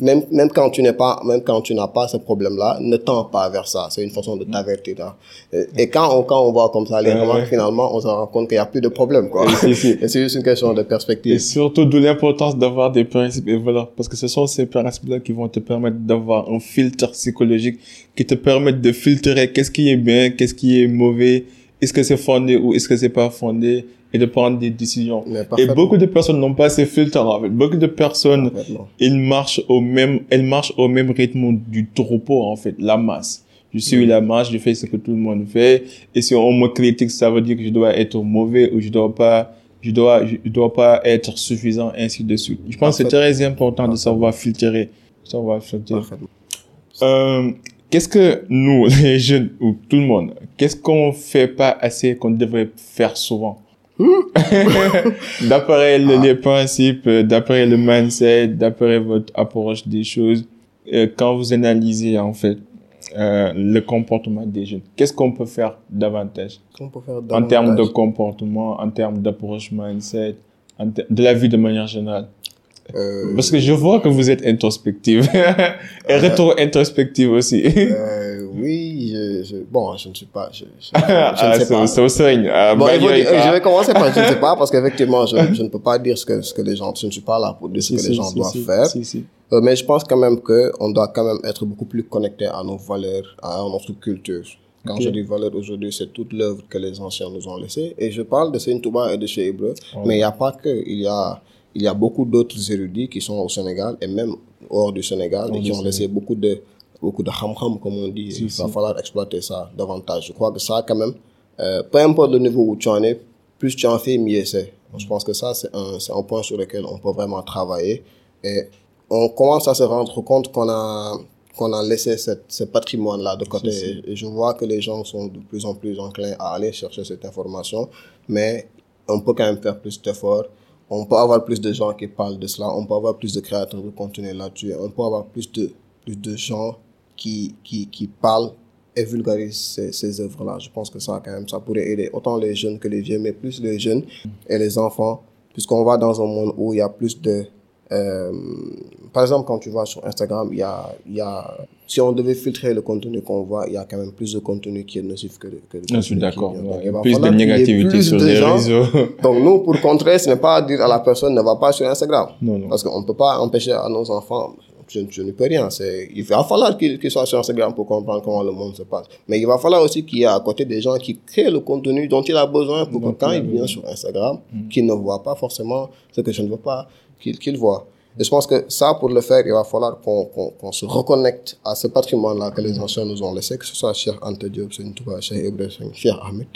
Même, même quand tu n'es pas, même quand tu n'as pas ce problème-là, ne tends pas vers ça. C'est une façon de t'avertir. hein. Et, et quand on, quand on voit comme ça les remarques, ouais. finalement, on se rend compte qu'il n'y a plus de problème, quoi. Et c'est juste une question de Et perspective. surtout, d'où l'importance d'avoir des principes et valeurs. Parce que ce sont ces principes-là qui vont te permettre d'avoir un filtre psychologique qui te permettent de filtrer qu'est-ce qui est bien, qu'est-ce qui est mauvais, est-ce que c'est fondé ou est-ce que c'est pas fondé et de prendre des décisions. Et beaucoup de personnes n'ont pas ces filtres en fait. Beaucoup de personnes, ils marchent au même, elles marchent au même rythme du troupeau, en fait, la masse. Je suis la masse, je fais ce que tout le monde fait. Et si on me critique, ça veut dire que je dois être mauvais ou je dois pas, je dois, je dois pas être suffisant, ainsi de suite. Je pense que c'est très important de savoir filtrer. Savoir filtrer. Euh, qu'est-ce que nous, [laughs] les jeunes, ou tout le monde, qu'est-ce qu'on fait pas assez qu'on devrait faire souvent? [laughs] d'après le- les principes, euh, d'après le mindset, d'après votre approche des choses, euh, quand vous analysez en fait euh, le comportement des jeunes, qu'est-ce qu'on peut faire davantage? Qu'on peut faire en termes de davantage? comportement, en termes d'approche mindset, de la vie de manière générale Euh, Parce que je vois que vous êtes introspective [laughs] et rétro-introspective aussi. euh, [laughs] oui, je, je, bon, je ne suis pas, je, je, je ah, [laughs] ne sais c'est pas. c'est au sérieux. Ah, Bon, bah, ah. je vais commencer par je ne sais pas parce qu'effectivement je, je ne peux pas dire ce que ce que les gens je ne suis pas là pour dire ce que si, les gens si, doivent faire. Euh, mais je pense quand même que on doit quand même être beaucoup plus connecté à nos valeurs à notre culture quand je dis valeurs aujourd'hui c'est toute l'œuvre que les anciens nous ont laissée et je parle de Saint Touba et de chez Hébreu Oh. mais il n'y a pas que il y a il y a beaucoup d'autres érudits qui sont au Sénégal et même hors du Sénégal et qui ont laissé beaucoup de beaucoup de ham-ham comme on dit il va si. falloir exploiter ça davantage je crois que ça quand même euh, peu importe le niveau où tu en es plus tu en fais mieux c'est je pense que ça c'est un c'est un point sur lequel on peut vraiment travailler et on commence à se rendre compte qu'on a qu'on a laissé cette, ce patrimoine-là de côté. Si, Et je vois que les gens sont de plus en plus enclins à aller chercher cette information, mais on peut quand même faire plus d'efforts. On peut avoir plus de gens qui parlent de cela. On peut avoir plus de créateurs de contenu là-dessus. On peut avoir plus de, plus de gens qui, qui, qui parlent et vulgarisent ces, ces œuvres-là. Je pense que ça, quand même, ça pourrait aider autant les jeunes que les vieux, mais plus les jeunes et les enfants, puisqu'on va dans un monde où il y a plus de, euh, par exemple, quand tu vas sur Instagram, il y a, y a, si on devait filtrer le contenu qu'on voit, il y a quand même plus de contenu qui est nocif que de, que de Je suis contenu d'accord. ouais. va Plus de négativité plus sur de les gens. réseaux. [laughs] Donc, nous, pour contrer, ce n'est pas dire à la personne ne va pas sur Instagram. Non, non. Parce qu'on ne peut pas empêcher à nos enfants, je, je ne peux rien. Il va falloir qu'ils soient sur Instagram pour comprendre comment le monde se passe. Mais il va falloir aussi qu'il y ait à côté des gens qui créent le contenu dont il a besoin pour que quand il vient sur Instagram, Mm. qu'il ne voit pas forcément ce que je ne veux pas qu'il qu'il voit. Et je pense que ça, pour le faire, il va falloir qu'on se reconnecte à ce patrimoine-là que les anciens nous ont laissé, que ce soit Cheikh Ante Diop, Cheikh Ibrahim, Cheikh Ahmed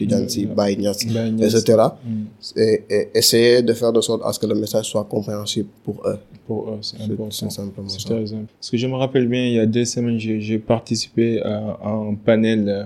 Baye Niass. etc. Mm. Et, et essayer de faire de sorte à ce que le message soit compréhensible pour eux. Pour eux, c'est important. c'est simplement ça. Parce que je me rappelle bien, il y a deux semaines, j'ai participé à, à un panel euh,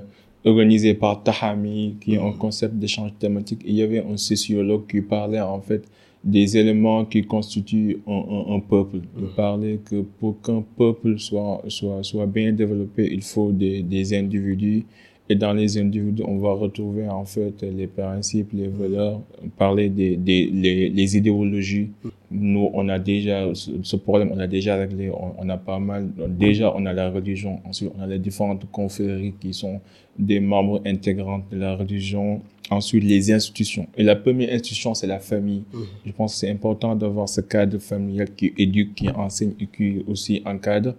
organisé par Tahami, qui est un concept d'échange thématique. Et il y avait un sociologue qui parlait en fait des éléments qui constituent un, un, un peuple. Il parlait que pour qu'un peuple soit, soit, soit bien développé, il faut des, des individus. Et dans les individus, on va retrouver en fait les principes, les valeurs, parler des, des les, les idéologies nous, on a déjà ce problème, on a déjà réglé, on, a pas mal. Déjà, on a la religion. Ensuite, on a les différentes confréries qui sont des membres intégrants de la religion. Ensuite, les institutions. Et la première institution, c'est la famille. Mmh. Je pense que c'est important d'avoir ce cadre familial qui éduque, qui enseigne et qui aussi encadre.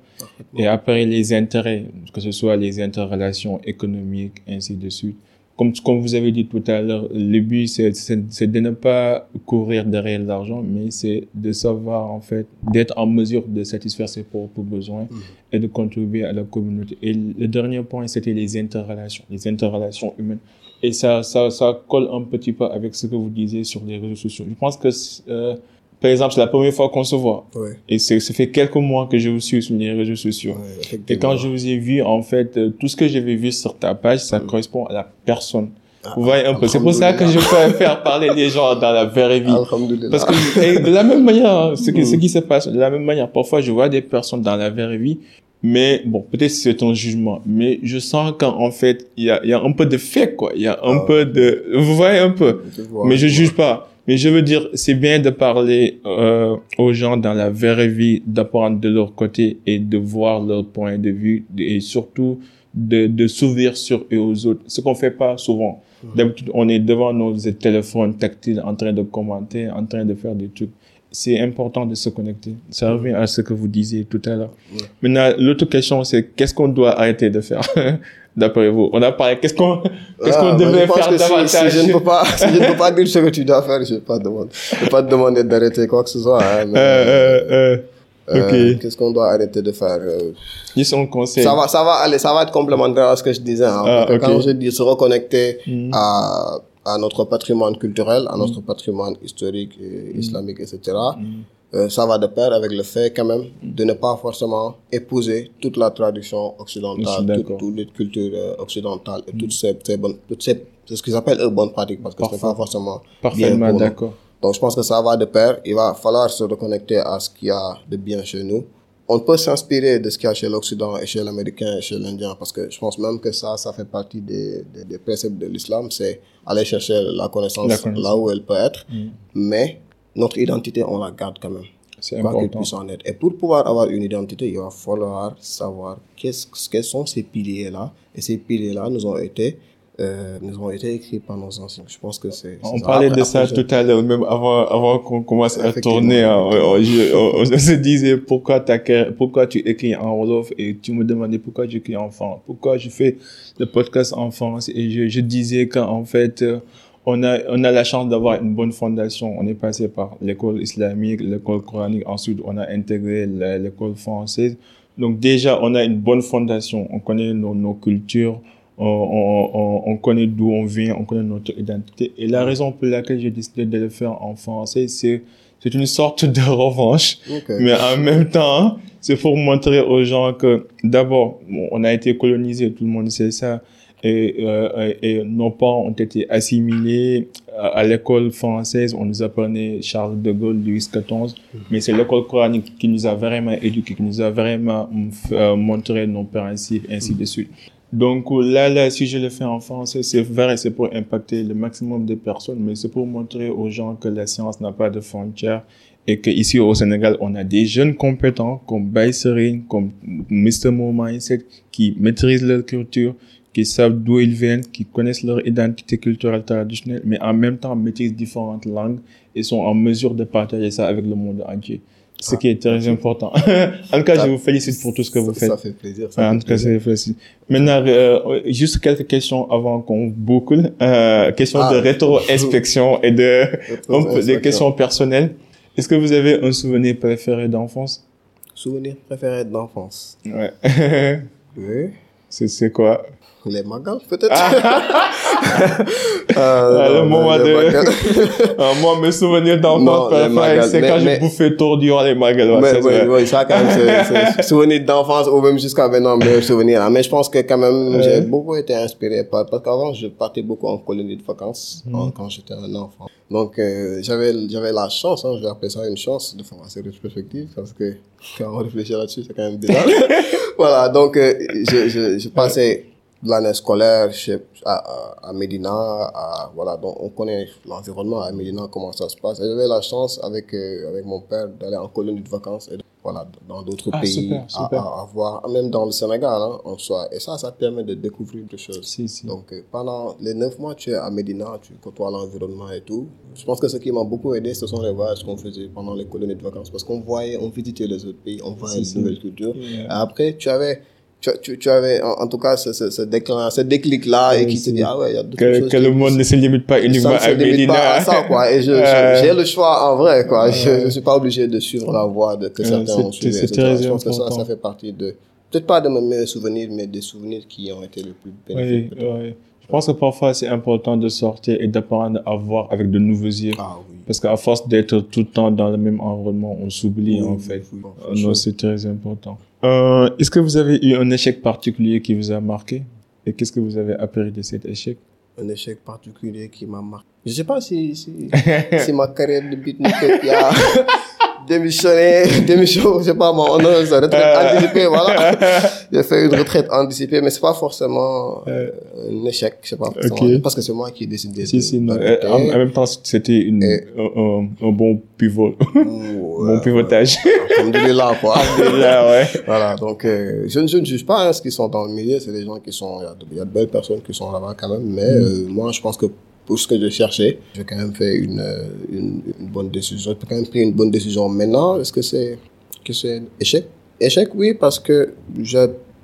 Et après, les intérêts, que ce soit les interrelations économiques, ainsi de suite comme, comme vous avez dit tout à l'heure, le but, c'est de ne pas courir derrière l'argent, mais c'est de savoir, en fait, d'être en mesure de satisfaire ses propres besoins mmh. et de contribuer à la communauté. Et le dernier point, c'était les interrelations, les interrelations humaines. Et ça, ça, ça colle un petit peu avec ce que vous disiez sur les réseaux sociaux. Je pense que euh, par exemple, c'est la première fois qu'on se voit. Ouais. Et c'est, ça fait quelques mois que je vous suis sur les réseaux sociaux. Ouais, et quand je vous ai vu, en fait, euh, tout ce que j'avais vu sur ta page, ça correspond à la personne. Ah, vous voyez un peu. C'est pour ça que je peux faire parler les gens dans la vraie vie. Parce que de la même manière, hein, ce qui, ce qui se passe, de la même manière, parfois je vois des personnes dans la vraie vie, mais bon, peut-être c'est un jugement, mais je sens qu'en fait, il y a, y a un peu de fait, quoi. Il y a un ah. peu de, vous voyez un peu. mais je juge pas. Mais je veux dire, c'est bien de parler euh, aux gens dans la vraie vie, d'apprendre de leur côté et de voir leur point de vue et surtout de, de s'ouvrir sur eux aux autres. Ce qu'on fait pas souvent. D'habitude, on est devant nos téléphones tactiles en train de commenter, en train de faire des trucs. C'est important de se connecter. Ça revient à ce que vous disiez tout à l'heure. Maintenant, l'autre question, c'est qu'est-ce qu'on doit arrêter de faire [laughs] d'après vous? On a parlé, qu'est-ce qu'on qu'est-ce qu'on ah, devrait faire davantage si, je ne peux pas, si je ne peux pas [laughs] dire ce que tu dois faire, je ne vais pas demander, je vais pas te demander d'arrêter quoi que ce soit. Hein, mais, euh, euh, euh, euh Qu'est-ce qu'on doit arrêter de faire Ils sont conseils. Ça va, ça va aller, ça va être complémentaire à ce que je disais. Hein, ah, okay. Quand je dis se reconnecter mm. à à notre patrimoine culturel, à notre mm. patrimoine historique, et islamique, etc. Euh, ça va de pair avec le fait quand même de ne pas forcément épouser toute la tradition occidentale, toute, les cultures euh, occidentales et toutes ces, ces bonnes, toutes ces, c'est ce qu'ils appellent eux bonnes pratiques parce que ce n'est pas forcément Parfaitement d'accord. Donc je pense que ça va de pair. Il va falloir se reconnecter à ce qu'il y a de bien chez nous. On peut s'inspirer de ce qu'il y a chez l'Occident et chez l'Américain et chez l'Indien parce que je pense même que ça, ça fait partie des, des, des préceptes de l'islam, c'est aller chercher la connaissance, là où elle peut être. Mm. Mais notre identité, on la garde quand même. C'est important. en être. Et pour pouvoir avoir une identité, il va falloir savoir qu'est-ce, quels sont ces piliers-là. Et ces piliers-là nous ont été, euh, nous ont été écrits par nos anciens. Je pense que c'est. On parlait de ça tout à l'heure, même avant, avant qu'on commence à tourner. Hein, on, se disait pourquoi, pourquoi tu écris en Wolof et tu me demandais pourquoi j'écris en France? Pourquoi je fais le podcast en France? Et je, je disais qu'en fait, euh, on a, on a la chance d'avoir une bonne fondation. On est passé par l'école islamique, l'école coranique. Ensuite, on a intégré l'école française. Donc déjà, on a une bonne fondation. On connaît nos, nos cultures. On, on, on, connaît d'où on vient. On connaît notre identité. Et la raison pour laquelle j'ai décidé de le faire en français, c'est c'est une sorte de [laughs] revanche. Mais en même temps, c'est pour montrer aux gens que d'abord, on a été colonisé, tout le monde sait ça et, euh, et nos parents ont été assimilés à, l'école française. On nous apprenait Charles de Gaulle, Louis XIV, mais c'est l'école coranique qui nous a vraiment éduqués, qui nous a vraiment euh, montré nos principes, ainsi de suite. Donc là, là, si je le fais en français, c'est vrai, c'est pour impacter le maximum de personnes, mais c'est pour montrer aux gens que la science n'a pas de frontières et qu'ici au Sénégal, on a des jeunes compétents comme Baïserine, comme Mr. Mo Mindset, qui maîtrisent leur culture, qui savent d'où ils viennent, qui connaissent leur identité culturelle traditionnelle, mais en même temps maîtrisent différentes langues et sont en mesure de partager ça avec le monde entier. Ce qui est très important. [laughs] en tout cas, je vous félicite pour tout ce que vous faites. Ça fait plaisir. Ça en tout cas, c'est facile. Maintenant, euh, juste quelques questions avant qu'on boucle. Euh, questions de ah. rétro-inspection et de rétro [laughs] des questions personnelles. Est-ce que vous avez un souvenir préféré d'enfance? Souvenir préféré d'enfance Ouais. [laughs] oui. C'est quoi? Les magal, peut-être. [laughs] euh, le moment de... euh, [laughs] moi, mes souvenirs d'enfance, c'est quand j'ai bouffé tour durant les magal. Ouais, oui, oui, ça, quand même, c'est [laughs] souvenirs d'enfance ou même jusqu'à maintenant, meilleurs souvenirs. Mais je pense que quand même, j'ai beaucoup été inspiré par, parce qu'avant, je partais beaucoup en colonie de vacances, mm. quand j'étais un enfant. Donc, euh, j'avais, j'avais la chance, hein, je vais appeler ça une chance de faire assez rétrospective, parce que quand on réfléchit là-dessus, c'est quand même bizarre. voilà, donc, euh, je, je, je passais l'année scolaire chez, à, à, Médina, à, voilà, donc on connaît l'environnement à Médina, comment ça se passe. J'avais la chance avec, euh, avec mon père d'aller en colonie de vacances et voilà, dans d'autres Ah, pays, super, super. À, à voir, même dans le Sénégal, hein, en soi. Et ça, ça permet de découvrir des choses. Si, si. Donc, euh, pendant les neuf mois, tu es à Médina, tu côtoies l'environnement et tout. Je pense que ce qui m'a beaucoup aidé, ce sont les voyages qu'on faisait pendant les colonies de vacances. Parce qu'on voyait, on visitait les autres pays, on voyait Si, de si. nouvelles cultures. Yeah. Après, tu avais, tu, tu, tu avais en, en tout cas ce, ce, ce déclin, ce déclic-là et Oui, qui te dit, ah ouais, il y a d'autres Que, choses. que le monde ne se limite pas uniquement à Médina. pas à ça, quoi. Et je, Euh, j'ai le choix en vrai, quoi. Je, je suis pas obligé de suivre la voie de, que certains ont suivi. Je pense que ça, ça fait partie de, peut-être pas de mes meilleurs souvenirs, mais des souvenirs qui ont été les plus Oui, bénéfiques. oui. Je pense que parfois c'est important de sortir et d'apprendre à voir avec de nouveaux yeux. Ah oui. Parce qu'à force d'être tout le temps dans le même environnement, on s'oublie Oui, en fait. oui, oui. non, c'est très important. Euh, Est-ce que vous avez eu un échec particulier qui vous a marqué? Et qu'est-ce que vous avez appris de cet échec? Un échec particulier qui m'a marqué. Je sais pas si, si [laughs] ma carrière de beatmaker qui a démissionné, [laughs] démission, je sais pas, mon heureuse retraite Euh. anticipée, voilà. [laughs] J'ai fait une retraite anticipée, mais c'est pas forcément euh, un échec, je sais pas parce que c'est moi qui ai décidé Si, de, si, non. Euh, En, même temps, c'était une- Et- un, un- un bon pivot, [laughs] Ouh, bon pivotage. ouais. là quoi. Là, ouais. Voilà, donc euh, je, ne- je ne juge pas hein, ceux qui sont dans le milieu, c'est des gens qui sont, il y a de, y a de belles personnes qui sont là-bas quand même, mais Mm. euh, moi je pense que pour ce que je cherchais, j'ai quand même fait une, euh, une, une bonne décision, j'ai quand même pris une bonne décision. Maintenant, est-ce que c'est que c'est un échec? Échec, oui, parce que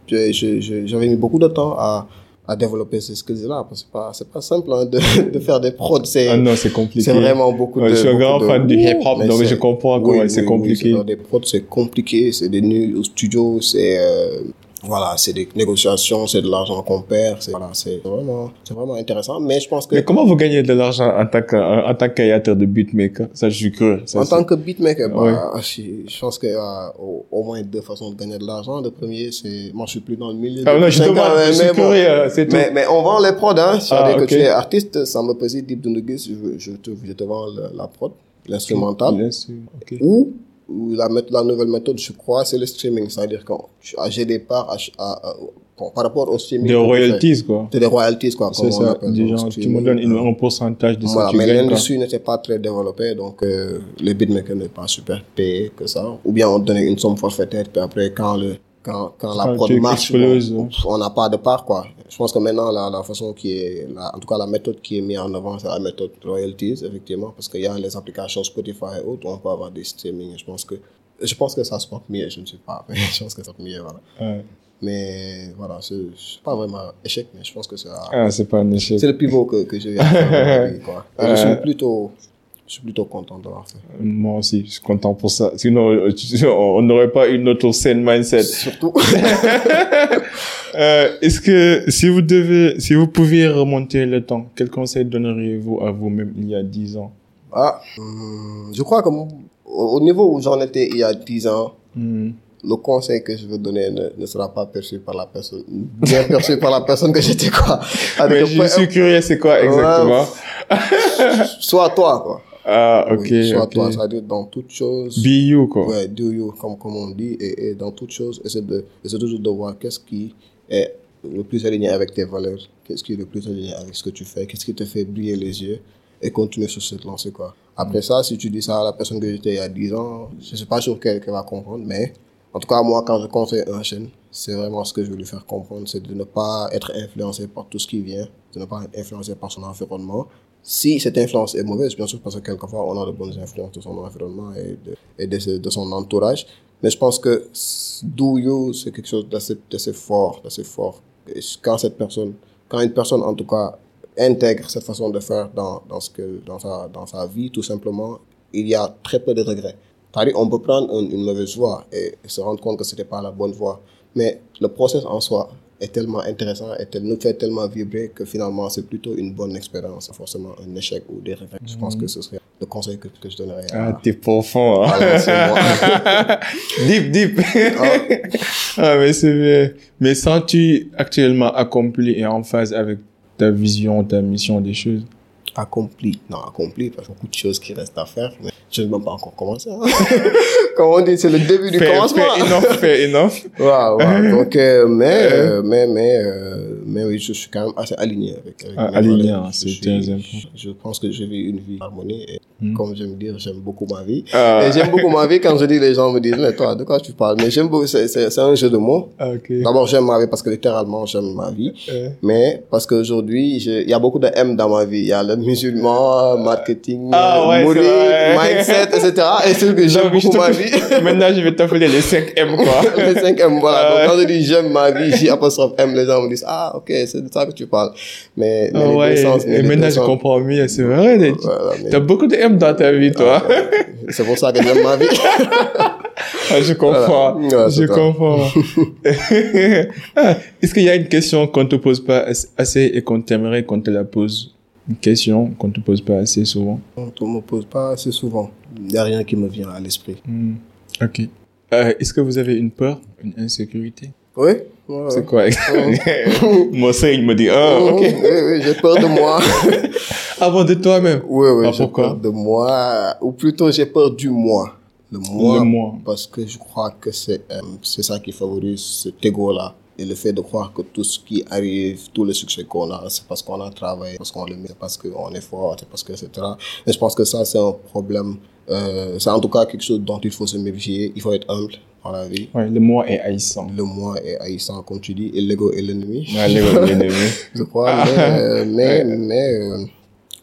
j'avais mis beaucoup de temps à, à développer ces skills-là, parce que c'est pas, c'est pas simple hein, de, [laughs] de faire des prods, c'est Ah non, c'est compliqué. c'est vraiment beaucoup Ouais, de... je suis un grand de- fan du hip-hop, Mais donc je comprends oui, comment c'est oui, compliqué. Oui, des prods, c'est compliqué, c'est des nuits au studio, c'est euh, voilà, c'est des négociations, c'est de l'argent qu'on perd, c'est voilà, c'est vraiment, c'est vraiment intéressant. Mais je pense que Mais comment vous gagnez de l'argent en tant que, en tant que créateur de beatmaker? Ça, je suis curieux. Ça, en c'est- tant que beatmaker, Ouais. bah, je, je pense qu'il y a au, au moins deux façons de gagner de l'argent. Le premier, c'est moi, je suis plus dans le milieu. Ah, non, je demande, ans, je suis mais bon. curieux, c'est tout. Mais, mais on vend les prods, hein. C'est-à-dire Ah, que ok. tu es artiste, ça me pesait Deep Dundugis, je, je, te, je te vends la prod, l'instrumental. Bien sûr, ok. Ou, ou la, la nouvelle méthode, je crois, c'est le streaming. C'est-à-dire quand j'ai des parts à, par rapport au streaming. Des royalties, quoi. C'est des royalties, quoi. C'est on ça. Des le gens, tu me donnes une- un pourcentage de ce Voilà, que tu mais l'industrie n'était pas très développée, donc euh, les beatmakers n'étaient pas super payés que ça. Ou bien on donnait une somme forfaitaire, puis après, quand, le, quand, quand la Quand prod marche, on- n'a pas de part, quoi. Je pense que maintenant, la, la façon qui est, la, en tout cas, la méthode qui est mise en avant, c'est la méthode royalties, effectivement, parce qu'il y a les applications Spotify et autres, on peut avoir des streamings. Je pense que, je pense que ça se porte mieux, je ne sais pas, [laughs] mais je pense que ça se porte mieux, voilà. Ouais. Mais voilà, c'est pas vraiment un échec, mais je pense que c'est Ah, c'est pas un échec. c'est le pivot que, que j'ai eu à faire aujourd'hui, [laughs] quoi. Et je suis plutôt, je suis plutôt content d'avoir fait. Moi aussi, je suis content pour ça. Sinon, euh, on n'aurait pas eu notre scène mindset. Surtout. [laughs] Euh, Est-ce que si vous devez, si vous pouviez remonter le temps, quel conseil donneriez-vous à vous-même il y a 10 ans? Ah, hum, je crois que au au niveau où j'en étais il y a 10 ans, Hmm. le conseil que je veux donner ne, ne sera pas perçu par la personne, bien perçu par la personne que j'étais, quoi. [laughs] Mais Avec le je point- suis curieux, c'est quoi exactement? [laughs] Sois toi, quoi. Ah, ok. Oui, sois ok. toi, c'est-à-dire dans toute chose. Be you, quoi. Ouais, do you, comme, comme on dit, et, et dans toute chose, essaie, de, essaie toujours de voir qu'est-ce qui est le plus aligné avec tes valeurs, qu'est-ce qui est le plus aligné avec ce que tu fais, qu'est-ce qui te fait briller les yeux, et continuer sur cette lancée, quoi. Après ça, si tu dis ça à la personne que j'étais il y a 10 ans, je sais pas sûr qu'elle qu'elle va comprendre, mais en tout cas, moi, quand je conseille un chaîne, c'est vraiment ce que je veux lui faire comprendre, c'est de ne pas être influencé par tout ce qui vient, de ne pas être influencé par son environnement. Si cette influence est mauvaise, bien sûr, parce que quelquefois, on a de bonnes influences de son environnement et de, et de, son entourage. Mais je pense que s- do you, c'est quelque chose d'assez, fort, d'assez fort. Quand cette personne, quand une personne, en tout cas, intègre cette façon de faire dans, dans ce que, dans sa, dans sa vie, tout simplement, il y a très peu de regrets. C'est-à-dire, on peut prendre une, une mauvaise voie et, se rendre compte que c'était pas la bonne voie. Mais le process en soi est tellement intéressant et nous fait tellement vibrer que finalement, c'est plutôt une bonne expérience, forcément un échec ou des regrets. Je pense que ce serait le conseil que, que je donnerais à, Ah, t'es profond, hein. [laughs] deep, deep. ah, mais c'est bien. Mais sens-tu actuellement accompli et en phase avec ta vision, ta mission des choses? Accompli. Non, accompli, parce qu'il y a beaucoup de choses qui restent à faire. Mais je n'ai même pas encore commencé. hein. [laughs] Comme on dit, c'est le début du commencement. fair enough, fair enough. [laughs] Ouais, [laughs] ouais. Donc, euh, mais, euh, mais, mais, euh, mais oui, je suis quand même assez aligné avec, avec Ah, aligné, hein, c'est Je pense que je vis une vie harmonie et Hmm. comme j'aime dire, j'aime beaucoup ma vie. Ah. Et j'aime beaucoup ma vie quand je dis les gens me disent, mais toi, de quoi tu parles? Mais j'aime beaucoup, c'est, un jeu de mots. Ah. D'abord, j'aime ma vie parce que littéralement, j'aime ma vie. Mais parce qu'aujourd'hui, il y a beaucoup de M dans ma vie. Il y a le musulman, marketing, Ah ouais, mourir, mindset, etc. Et c'est que j'aime beaucoup ma vie. [laughs] Maintenant, je vais t'appeler les 5 M, quoi. [laughs] les 5 M, voilà. Ah Donc, quand je dis j'aime ma vie, J apostrophe M, les gens me disent, ah, ok, c'est de ça que tu parles. Mais, mais Ah les sens, mais et les maintenant je comprends mieux, c'est vrai. les- Voilà, mais- T'as beaucoup de M dans ta vie, toi. C'est pour ça que j'aime ma vie. [laughs] Ah, je comprends. Voilà. Ouais, je comprends. Ah, Est-ce qu'il y a une question qu'on te pose pas as- assez et qu'on t'aimerait qu'on te la pose? Une question qu'on te pose pas assez souvent On ne me pose pas assez souvent. Il n'y a rien qui me vient à l'esprit. Hmm, Ok. Euh, Est-ce que vous avez une peur, une insécurité? Oui? Ouais, C'est quoi? [laughs] Mon sein, il me dit, ah, ok. Oui, oui, j'ai peur de moi. [laughs] Avant de toi-même? Oui, oui, Ah, j'ai peur de moi, ou plutôt j'ai peur du moi. Le moi, Le moi. parce que je crois que c'est euh, c'est ça qui favorise cet ego-là. Et le fait de croire que tout ce qui arrive, tout le succès qu'on a, c'est parce qu'on a travaillé, parce qu'on le met, parce qu'on est fort, c'est parce que, etc. Et je pense que ça, c'est un problème. Euh, c'est en tout cas quelque chose dont il faut se méfier. Il faut être humble dans la vie. Ouais, le moi est haïssant. Le moi est haïssant, comme tu dis, et l'ego est l'ennemi. Ouais, l'ego, l'ennemi. [laughs] je crois. Mais, euh, mais, mais euh,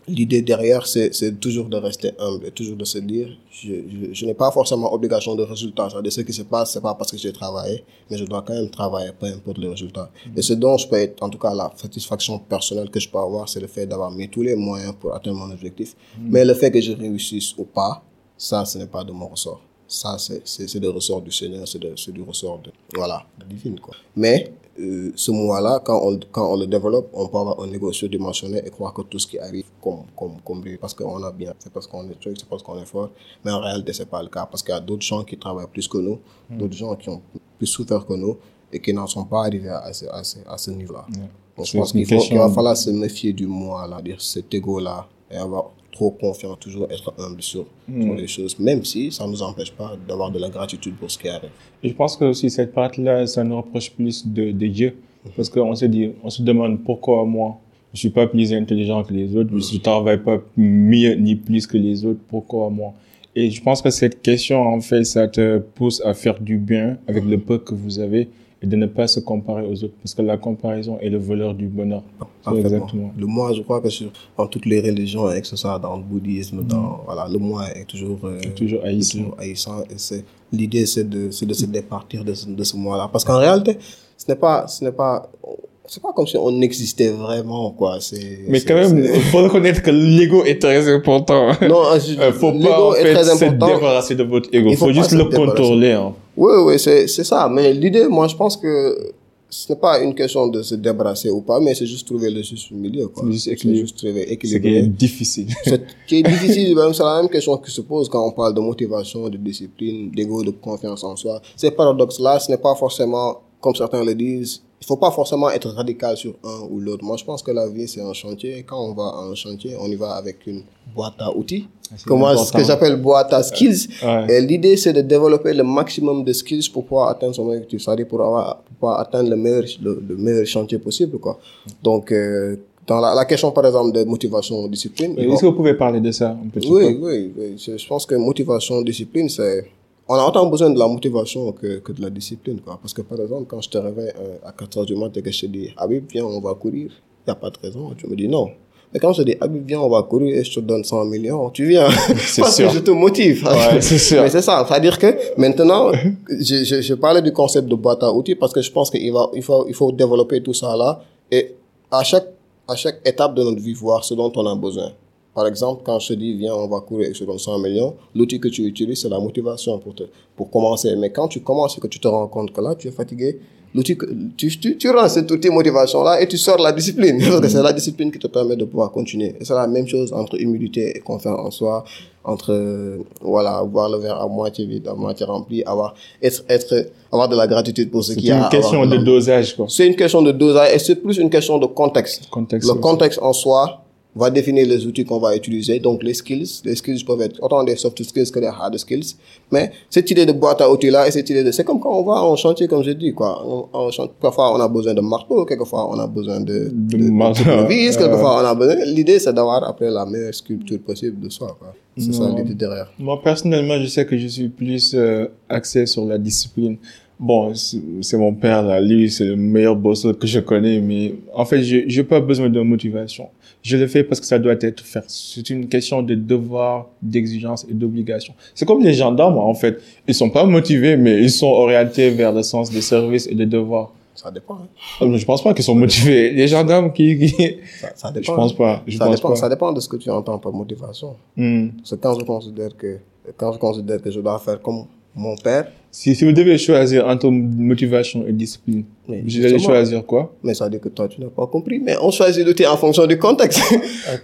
l'idée derrière, c'est c'est toujours de rester humble et toujours de se dire, je, je, je n'ai pas forcément obligation de résultat. C'est-à-dire, ce qui se passe, c'est pas parce que j'ai travaillé, mais je dois quand même travailler, peu importe le résultat. Et ce dont je peux être, en tout cas, la satisfaction personnelle que je peux avoir, c'est le fait d'avoir mis tous les moyens pour atteindre mon objectif. Mais le fait que je réussisse ou pas, ça, ce n'est pas de mon ressort. Ça, c'est c'est- c'est le ressort du Seigneur, c'est de- c'est du ressort de, voilà, de divine, quoi. Mais, euh, ce mois-là, quand on, quand on le développe, on peut avoir un ego surdimensionné et croire que tout ce qui arrive comme, comme, comme lui, parce qu'on a bien, c'est parce qu'on est truc, c'est parce qu'on est fort. Mais en réalité, c'est pas le cas, parce qu'il y a d'autres gens qui travaillent plus que nous, d'autres gens qui ont plus souffert que nous et qui n'en sont pas arrivés à ce, à ce, à ce niveau-là. Donc, je pense qu'il va falloir se méfier du moi, là, dire cet ego-là, et avoir trop confiance, toujours être humble sur, sur les choses, même si ça ne nous empêche pas d'avoir de la gratitude pour ce qui arrive. Et je pense que aussi cette partie-là, ça nous rapproche plus de, de Dieu. Parce qu'on se dit, on se demande pourquoi moi, je suis pas plus intelligent que les autres, je travaille pas mieux ni plus que les autres, pourquoi moi? Et je pense que cette question, en fait, ça te pousse à faire du bien avec le peu que vous avez et de ne pas se comparer aux autres. Parce que la comparaison est le voleur du bonheur. Exactement. Le moi, je crois que dans toutes les religions, que ce soit dans le bouddhisme, dans, voilà, le moi est toujours, euh, Toujours haïssant. toujours haïssant. Et c'est, l'idée, c'est de, de se départir de ce, de ce moi-là. Parce qu'en réalité, ce n'est pas, ce n'est pas, c'est pas comme si on existait vraiment, quoi. C'est, Mais c'est- quand même, c'est- il faut reconnaître que l'ego est très important. non, je- Euh, faut pas en est fait très se important. débarrasser de votre ego. Il faut faut juste se le contrôler. Hein. Oui, oui, c'est, c'est ça. Mais l'idée, moi, je pense que ce n'est pas une question de se débarrasser ou pas, mais c'est juste trouver le juste milieu, quoi. C'est juste C'est juste trouver C'est qui est équilibré. difficile. [laughs] Ce qui est difficile, même, c'est la même question qui se pose quand on parle de motivation, de discipline, d'ego, de confiance en soi. Ces paradoxes-là, ce n'est pas forcément, comme certains le disent, il faut pas forcément être radical sur un ou l'autre. Moi, je pense que la vie, c'est un chantier. Quand on va à un chantier, on y va avec une boîte à outils. c'est Comment, ce que j'appelle boîte à skills. Ouais. Et l'idée, c'est de développer le maximum de skills pour pouvoir atteindre son objectif. C'est-à-dire pour, avoir, pour pouvoir atteindre le meilleur, le, le meilleur chantier possible, quoi. Donc, euh, dans la, la question, par exemple, de motivation, discipline. Est-ce que vous pouvez parler de ça un petit oui, peu? oui, oui. Je, je pense que motivation, discipline, c'est. On a autant besoin de la motivation que, que de la discipline, quoi. Parce que, par exemple, quand je te réveille euh, à 4 heures du matin et que je te dis, Habib, viens, on va courir, il n'y a pas de raison. Tu me dis non. Mais quand je te dis, Habib, viens, on va courir et je te donne 100 millions, tu viens. [laughs] C'est Parce sûr. que je te motive. Ouais, c'est [laughs] sûr. Mais c'est ça. C'est-à-dire que maintenant, je, je, je parlais du concept de boîte à outils parce que je pense qu'il va, il faut, il faut développer tout ça là et à chaque, à chaque étape de notre vie, voir ce dont on a besoin. Par exemple, quand je te dis, viens, on va courir et je donne 100 millions, l'outil que tu utilises, c'est la motivation pour, te, pour commencer. Mais quand tu commences et que tu te rends compte que là, tu es fatigué, l'outil que, tu, tu, tu rends cet outil motivation-là et tu sors la discipline. Parce [laughs] que c'est la discipline qui te permet de pouvoir continuer. Et c'est la même chose entre humilité et confiance en soi, entre, euh, voilà, voir le verre à moitié vide, à moitié rempli, avoir, être, être, avoir de la gratitude pour ce C'est qu'il y a. une question de dosage, quoi. C'est une question de dosage et c'est plus une question de contexte. Contexte Le aussi. contexte en soi va définir les outils qu'on va utiliser, donc les skills. Les skills peuvent être autant des soft skills que des hard skills. Mais cette idée de boîte à outils-là et cette idée de... C'est comme quand on va en chantier, comme je dis, quoi. On, on chante, parfois, on a besoin de marteau, quelquefois, on a besoin de, de, de, de vis, quelquefois, on a besoin... L'idée, c'est d'avoir après la meilleure sculpture possible de soi, quoi. C'est ça l'idée derrière. Moi, personnellement, je sais que je suis plus euh, axé sur la discipline. Bon, c'est c'est mon père, là. Lui, c'est le meilleur bosseur que je connais, mais en fait, je n'ai pas besoin de motivation. Je le fais parce que ça doit être fait. C'est une question de devoir, d'exigence et d'obligation. C'est comme les gendarmes, en fait. Ils sont pas motivés, mais ils sont orientés vers le sens des services et des devoirs. Ça dépend. hein. Euh, Je pense pas qu'ils sont motivés. Les gendarmes qui... qui... Ça, ça Je dépend. pense pas. Je ça, pense dépend pas. ça dépend de ce que tu entends par motivation. Hmm. C'est quand je considère que, quand je considère que je dois faire comme mon père, Si, si vous devez choisir entre motivation et discipline, vous allez choisir quoi? Mais ça veut dire que toi, tu n'as pas compris. Mais on choisit l'outil en fonction du contexte.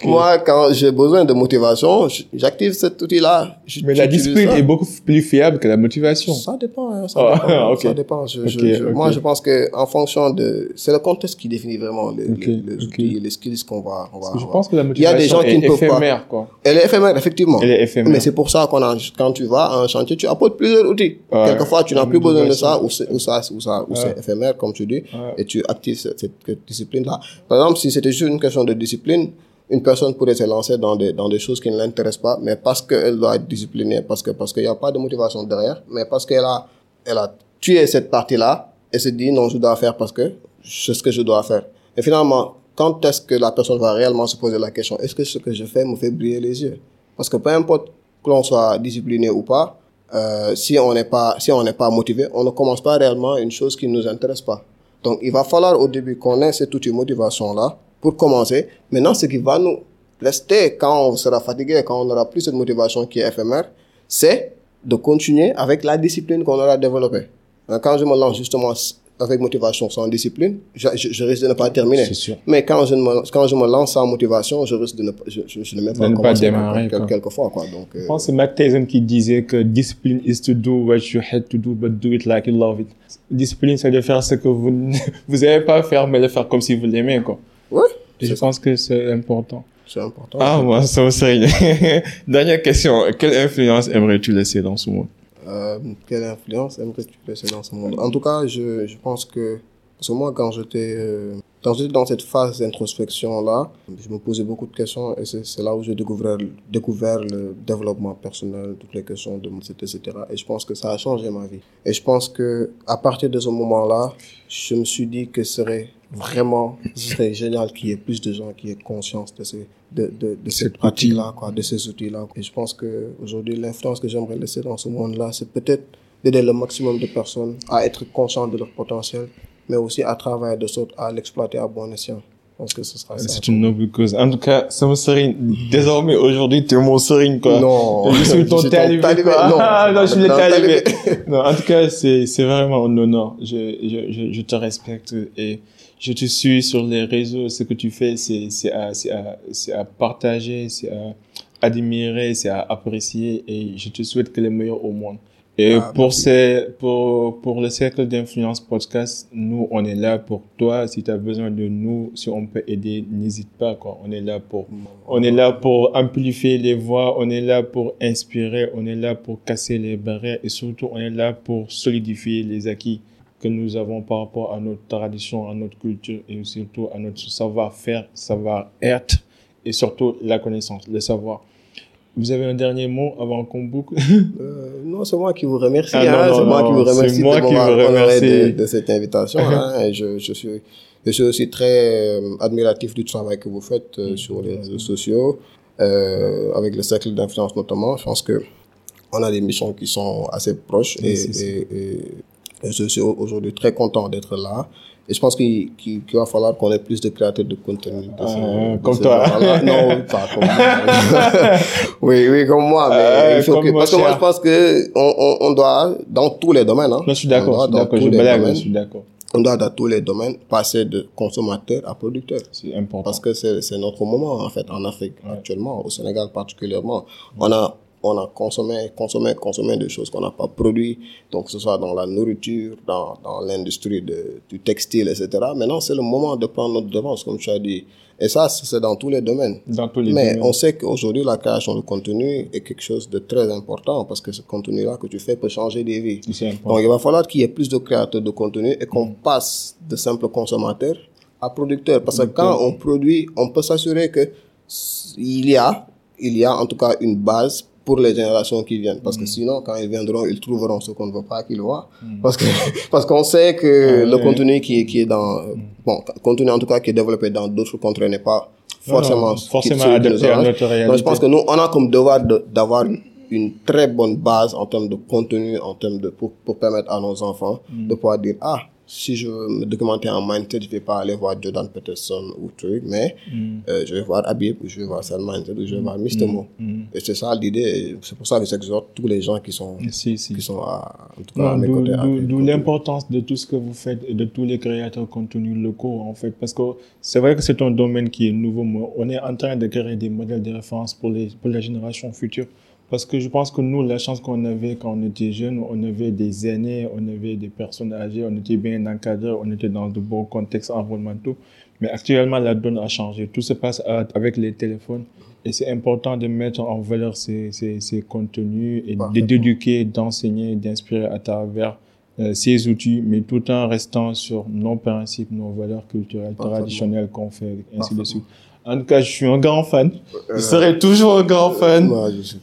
Moi, quand j'ai besoin de motivation, j'active cet outil-là. Mais la discipline ça. est beaucoup plus fiable que la motivation. Ça dépend, hein, ça Ah, dépend. [laughs] Ça dépend. Je- je- Ok, je- ok. Moi, je pense que en fonction de, c'est le contexte qui définit vraiment les, les, les outils skills qu'on va, on va Je pense que la Il y a motivation des gens qui est ne peuvent pas. éphémère, quoi. Elle est éphémère, effectivement. Elle est éphémère. Mais c'est pour ça qu'on a, quand tu vas à un chantier, tu apportes plusieurs outils. Quelquefois, tu n'as plus besoin de ça, ou c'est, ou ça, ou ça, ou c'est éphémère, comme tu dis, et tu actives cette, cette discipline-là. Par exemple, si c'était juste une question de discipline, une personne pourrait se lancer dans des, dans des choses qui ne l'intéressent pas, mais parce qu'elle doit être disciplinée, parce que, parce qu'il n'y a pas de motivation derrière, mais parce qu'elle a, elle a tué cette partie-là, et se dit, non, je dois faire parce que c'est ce que je dois faire. Et finalement, quand est-ce que la personne va réellement se poser la question, est-ce que ce que je fais me fait briller les yeux? Parce que peu importe que l'on soit discipliné ou pas, euh, si on n'est pas, si on n'est pas motivé, on ne commence pas réellement une chose qui ne nous intéresse pas. Donc, il va falloir au début qu'on ait cette outil motivation-là pour commencer. Maintenant, ce qui va nous rester quand on sera fatigué, quand on n'aura plus cette motivation qui est éphémère, c'est de continuer avec la discipline qu'on aura développée. Hein, Quand je me lance justement avec motivation sans discipline, je, je- je risque de ne pas terminer. C'est sûr. Mais quand je, me, quand je me lance sans motivation, je risque de ne pas, je, je, je ne De pas ne pas démarrer, quel- quoi. quelquefois, quoi. Donc, euh, Je pense que c'est Matt Tyson qui disait que discipline is to do what you had to do, but do it like you love it. Discipline, c'est de faire ce que vous n'avez [laughs] pas à faire, mais le faire comme si vous l'aimez, quoi. ouais, Et je ça. pense que c'est important. C'est important. Ah, moi, ça me serait... [laughs] Dernière question. Quelle influence aimerais-tu laisser dans ce monde? Euh, quelle influence aimerais-tu laisser dans ce monde? En tout cas, je, je pense que, parce que moi, quand j'étais euh, quand j'étais dans cette phase d'introspection-là, je me posais beaucoup de questions et c'est là où j'ai découvert, le développement personnel, toutes les questions de etc. Et je pense que ça a changé ma vie. Et je pense que à partir de ce moment-là, je me suis dit que ce serait vraiment, ce serait génial qu'il y ait plus de gens qui aient conscience de ces, de, de, de cette pratique-là, quoi, de ces outils-là. Et je pense que aujourd'hui, l'influence que j'aimerais laisser dans ce monde-là, c'est peut-être d'aider le maximum de personnes à être conscients de leur potentiel, mais aussi à travailler de sorte à l'exploiter à bon escient. Je pense que ce sera. C'est une noble cause. En tout cas, ça me serait... Désormais, aujourd'hui, tu es mon serigne, quoi. Non. Je suis ton talibé. Non. Ah, non, je suis le talibé. non, en tout cas, c'est, c'est vraiment un honneur. Je, je, je, je te respecte et je te suis sur les réseaux. Ce que tu fais, c'est, c'est à, c'est à, c'est à partager, c'est à admirer, c'est à apprécier et je te souhaite que le meilleur au monde. Et Ah, pour ces, pour, pour le cercle d'influence podcast, nous, on est là pour toi. Si tu as besoin de nous, si on peut aider, n'hésite pas, quoi. On est là pour, on est là pour amplifier les voix, on est là pour inspirer, on est là pour casser les barrières et surtout on est là pour solidifier les acquis que nous avons par rapport à notre tradition, à notre culture et surtout à notre savoir-faire, savoir-être et surtout la connaissance, le savoir. Vous avez un dernier mot avant qu'on boucle? [laughs] Euh, non, c'est moi qui vous remercie. Ah, hein. c'est moi non, qui vous remercie moi de qui m'avoir vous honoré remercie. de, de cette invitation. hein. Et je, je, suis, je suis aussi très euh, admiratif du travail que vous faites euh, sur les réseaux sociaux, euh, avec le cercle d'influence notamment. Je pense que on a des missions qui sont assez proches et, c'est ça. et, et, et je suis aujourd'hui très content d'être là. Et je pense qu'il qu'il va falloir qu'on ait plus de créateurs de contenu. de ce- Euh, de comme ce toi. Non, pas comme [laughs] moi. [laughs] oui, oui, comme moi. Mais Euh, il faut comme que, moi, parce que moi, je pense que on, on, on doit, dans tous les domaines, hein, je suis d'accord, je suis d'accord, je suis on doit dans tous les domaines passer de consommateur à producteur. C'est important. Parce que c'est c'est notre moment, en fait, en Afrique, actuellement, au Sénégal particulièrement. On a, on a consommé, consommé, consommé des choses qu'on n'a pas produit. Donc, que ce soit dans la nourriture, dans, dans l'industrie du textile, etc. Maintenant, c'est le moment de prendre notre devance, comme tu as dit. Et ça, c'est dans tous les domaines. Dans tous les Mais domaines. on sait qu'aujourd'hui, la création de contenu est quelque chose de très important parce que ce contenu-là que tu fais peut changer des vies. Donc, il va falloir qu'il y ait plus de créateurs de contenu et qu'on passe de simples consommateurs à producteurs. Parce que quand on produit, on peut s'assurer que il y a, il y a en tout cas une base pour les générations qui viennent. Parce que sinon, quand ils viendront, ils trouveront ce qu'on ne veut pas qu'ils voient. Parce que, [laughs] parce qu'on sait que le ouais. contenu qui, est- qui est dans, bon, contenu en tout cas qui est développé dans d'autres contrées n'est pas forcément, non, forcément qui nous adapté à notre Donc, je réalité. pense que nous, on a comme devoir de- d'avoir une très bonne base en termes de contenu, en termes de, pour, pour permettre à nos enfants de pouvoir dire, ah, si je veux me documenter en mindset, je vais pas aller voir Jordan Peterson ou truc, mais euh, je vais voir Habib, ou je vais voir Sal Mindset, ou je vais voir Mr. Mo. Et c'est ça l'idée, c'est pour ça que j'exhorte tous les gens qui sont, Si, si. qui sont à, en tout cas à mes côtés. d'où- l'importance de tout ce que vous faites et de tous les créateurs de contenu locaux, en fait. Parce que c'est vrai que c'est un domaine qui est nouveau, mais on est en train de créer des modèles de référence pour, les, pour la génération future. Parce que je pense que nous, la chance qu'on avait quand on était jeunes, on avait des aînés, on avait des personnes âgées, on était bien encadrés, on était dans de bons contextes environnementaux. Mais actuellement, la donne a changé. Tout se passe avec les téléphones. Et c'est important de mettre en valeur ces, ces, ces contenus et d'éduquer, d'enseigner, d'inspirer à travers euh, ces outils, mais tout en restant sur nos principes, nos valeurs culturelles traditionnelles qu'on fait, ainsi de suite. En tout cas, je suis un grand fan. Euh, Je serai toujours un grand fan.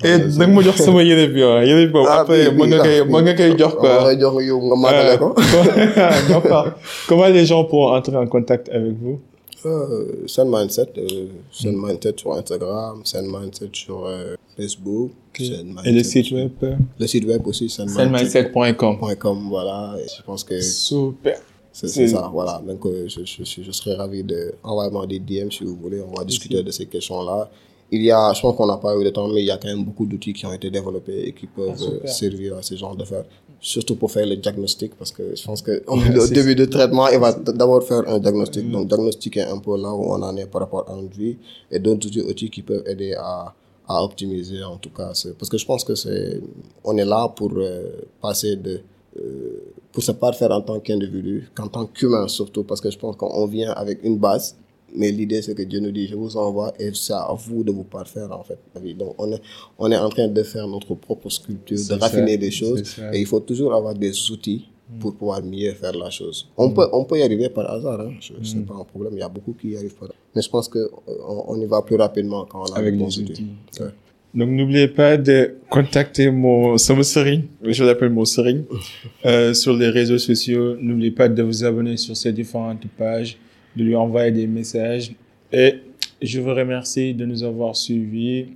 Et nag ma jox sama yére bi waaw yére bi boobu Ah, après mën nga koy mën nga koy jox bii. quoi. Ah, jox yow nga màggale ko. [laughs] Euh, d'accord. Comment les gens pourront entrer en contact avec vous? Euh, Sun Mindset, euh, Sun Mindset sur Instagram, Sun Mindset sur euh, Facebook, Sun Et le site web? Le site web aussi, sunmindset.com, sunmindset.com. voilà. Et je pense que Super. C'est ça, voilà. Donc, euh, je, je, serais ravi de envoyer des DM si vous voulez. On va discuter de ces questions-là. Il y a, je pense qu'on n'a pas eu le temps, mais il y a quand même beaucoup d'outils qui ont été développés et qui peuvent euh, super. servir à ce genre d'affaires. Surtout pour faire le diagnostic, parce que je pense que [laughs] au c'est- début de traitement, il va d'abord faire un diagnostic. Donc, diagnostiquer un peu là où on en est par rapport à notre vie et d'autres outils, outils qui peuvent aider à, à optimiser, en tout cas. Parce que je pense que c'est, on est là pour euh, passer de, euh, pour se parfaire en tant qu'individu, qu'en tant qu'humain surtout, parce que je pense qu'on vient avec une base, mais l'idée c'est que Dieu nous dit, je vous envoie et c'est à vous de vous parfaire en fait. Donc on est, on est en train de faire notre propre sculpture, de raffiner ça, des choses, et il faut toujours avoir des outils pour pouvoir mieux faire la chose. On peut, on peut y arriver par hasard, hein. C'est pas un problème, il y a beaucoup qui y arrivent par Mais je pense que euh, on, y va plus rapidement quand on a Avec bons outils. outils. Ouais. Donc n'oubliez pas de contacter mon sama sëriñ, je l'appelle mon sëriñ, [laughs] euh, sur les réseaux sociaux. N'oubliez pas de vous abonner sur ces différentes pages, de lui envoyer des messages. Et je vous remercie de nous avoir suivis.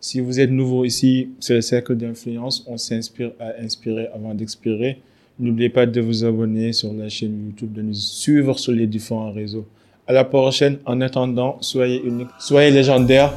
Si vous êtes nouveau ici, c'est le cercle d'influence. On s'inspire à inspirer avant d'expirer. N'oubliez pas de vous abonner sur la chaîne YouTube, de nous suivre sur les différents réseaux. À la prochaine. En attendant, soyez unique, soyez légendaire.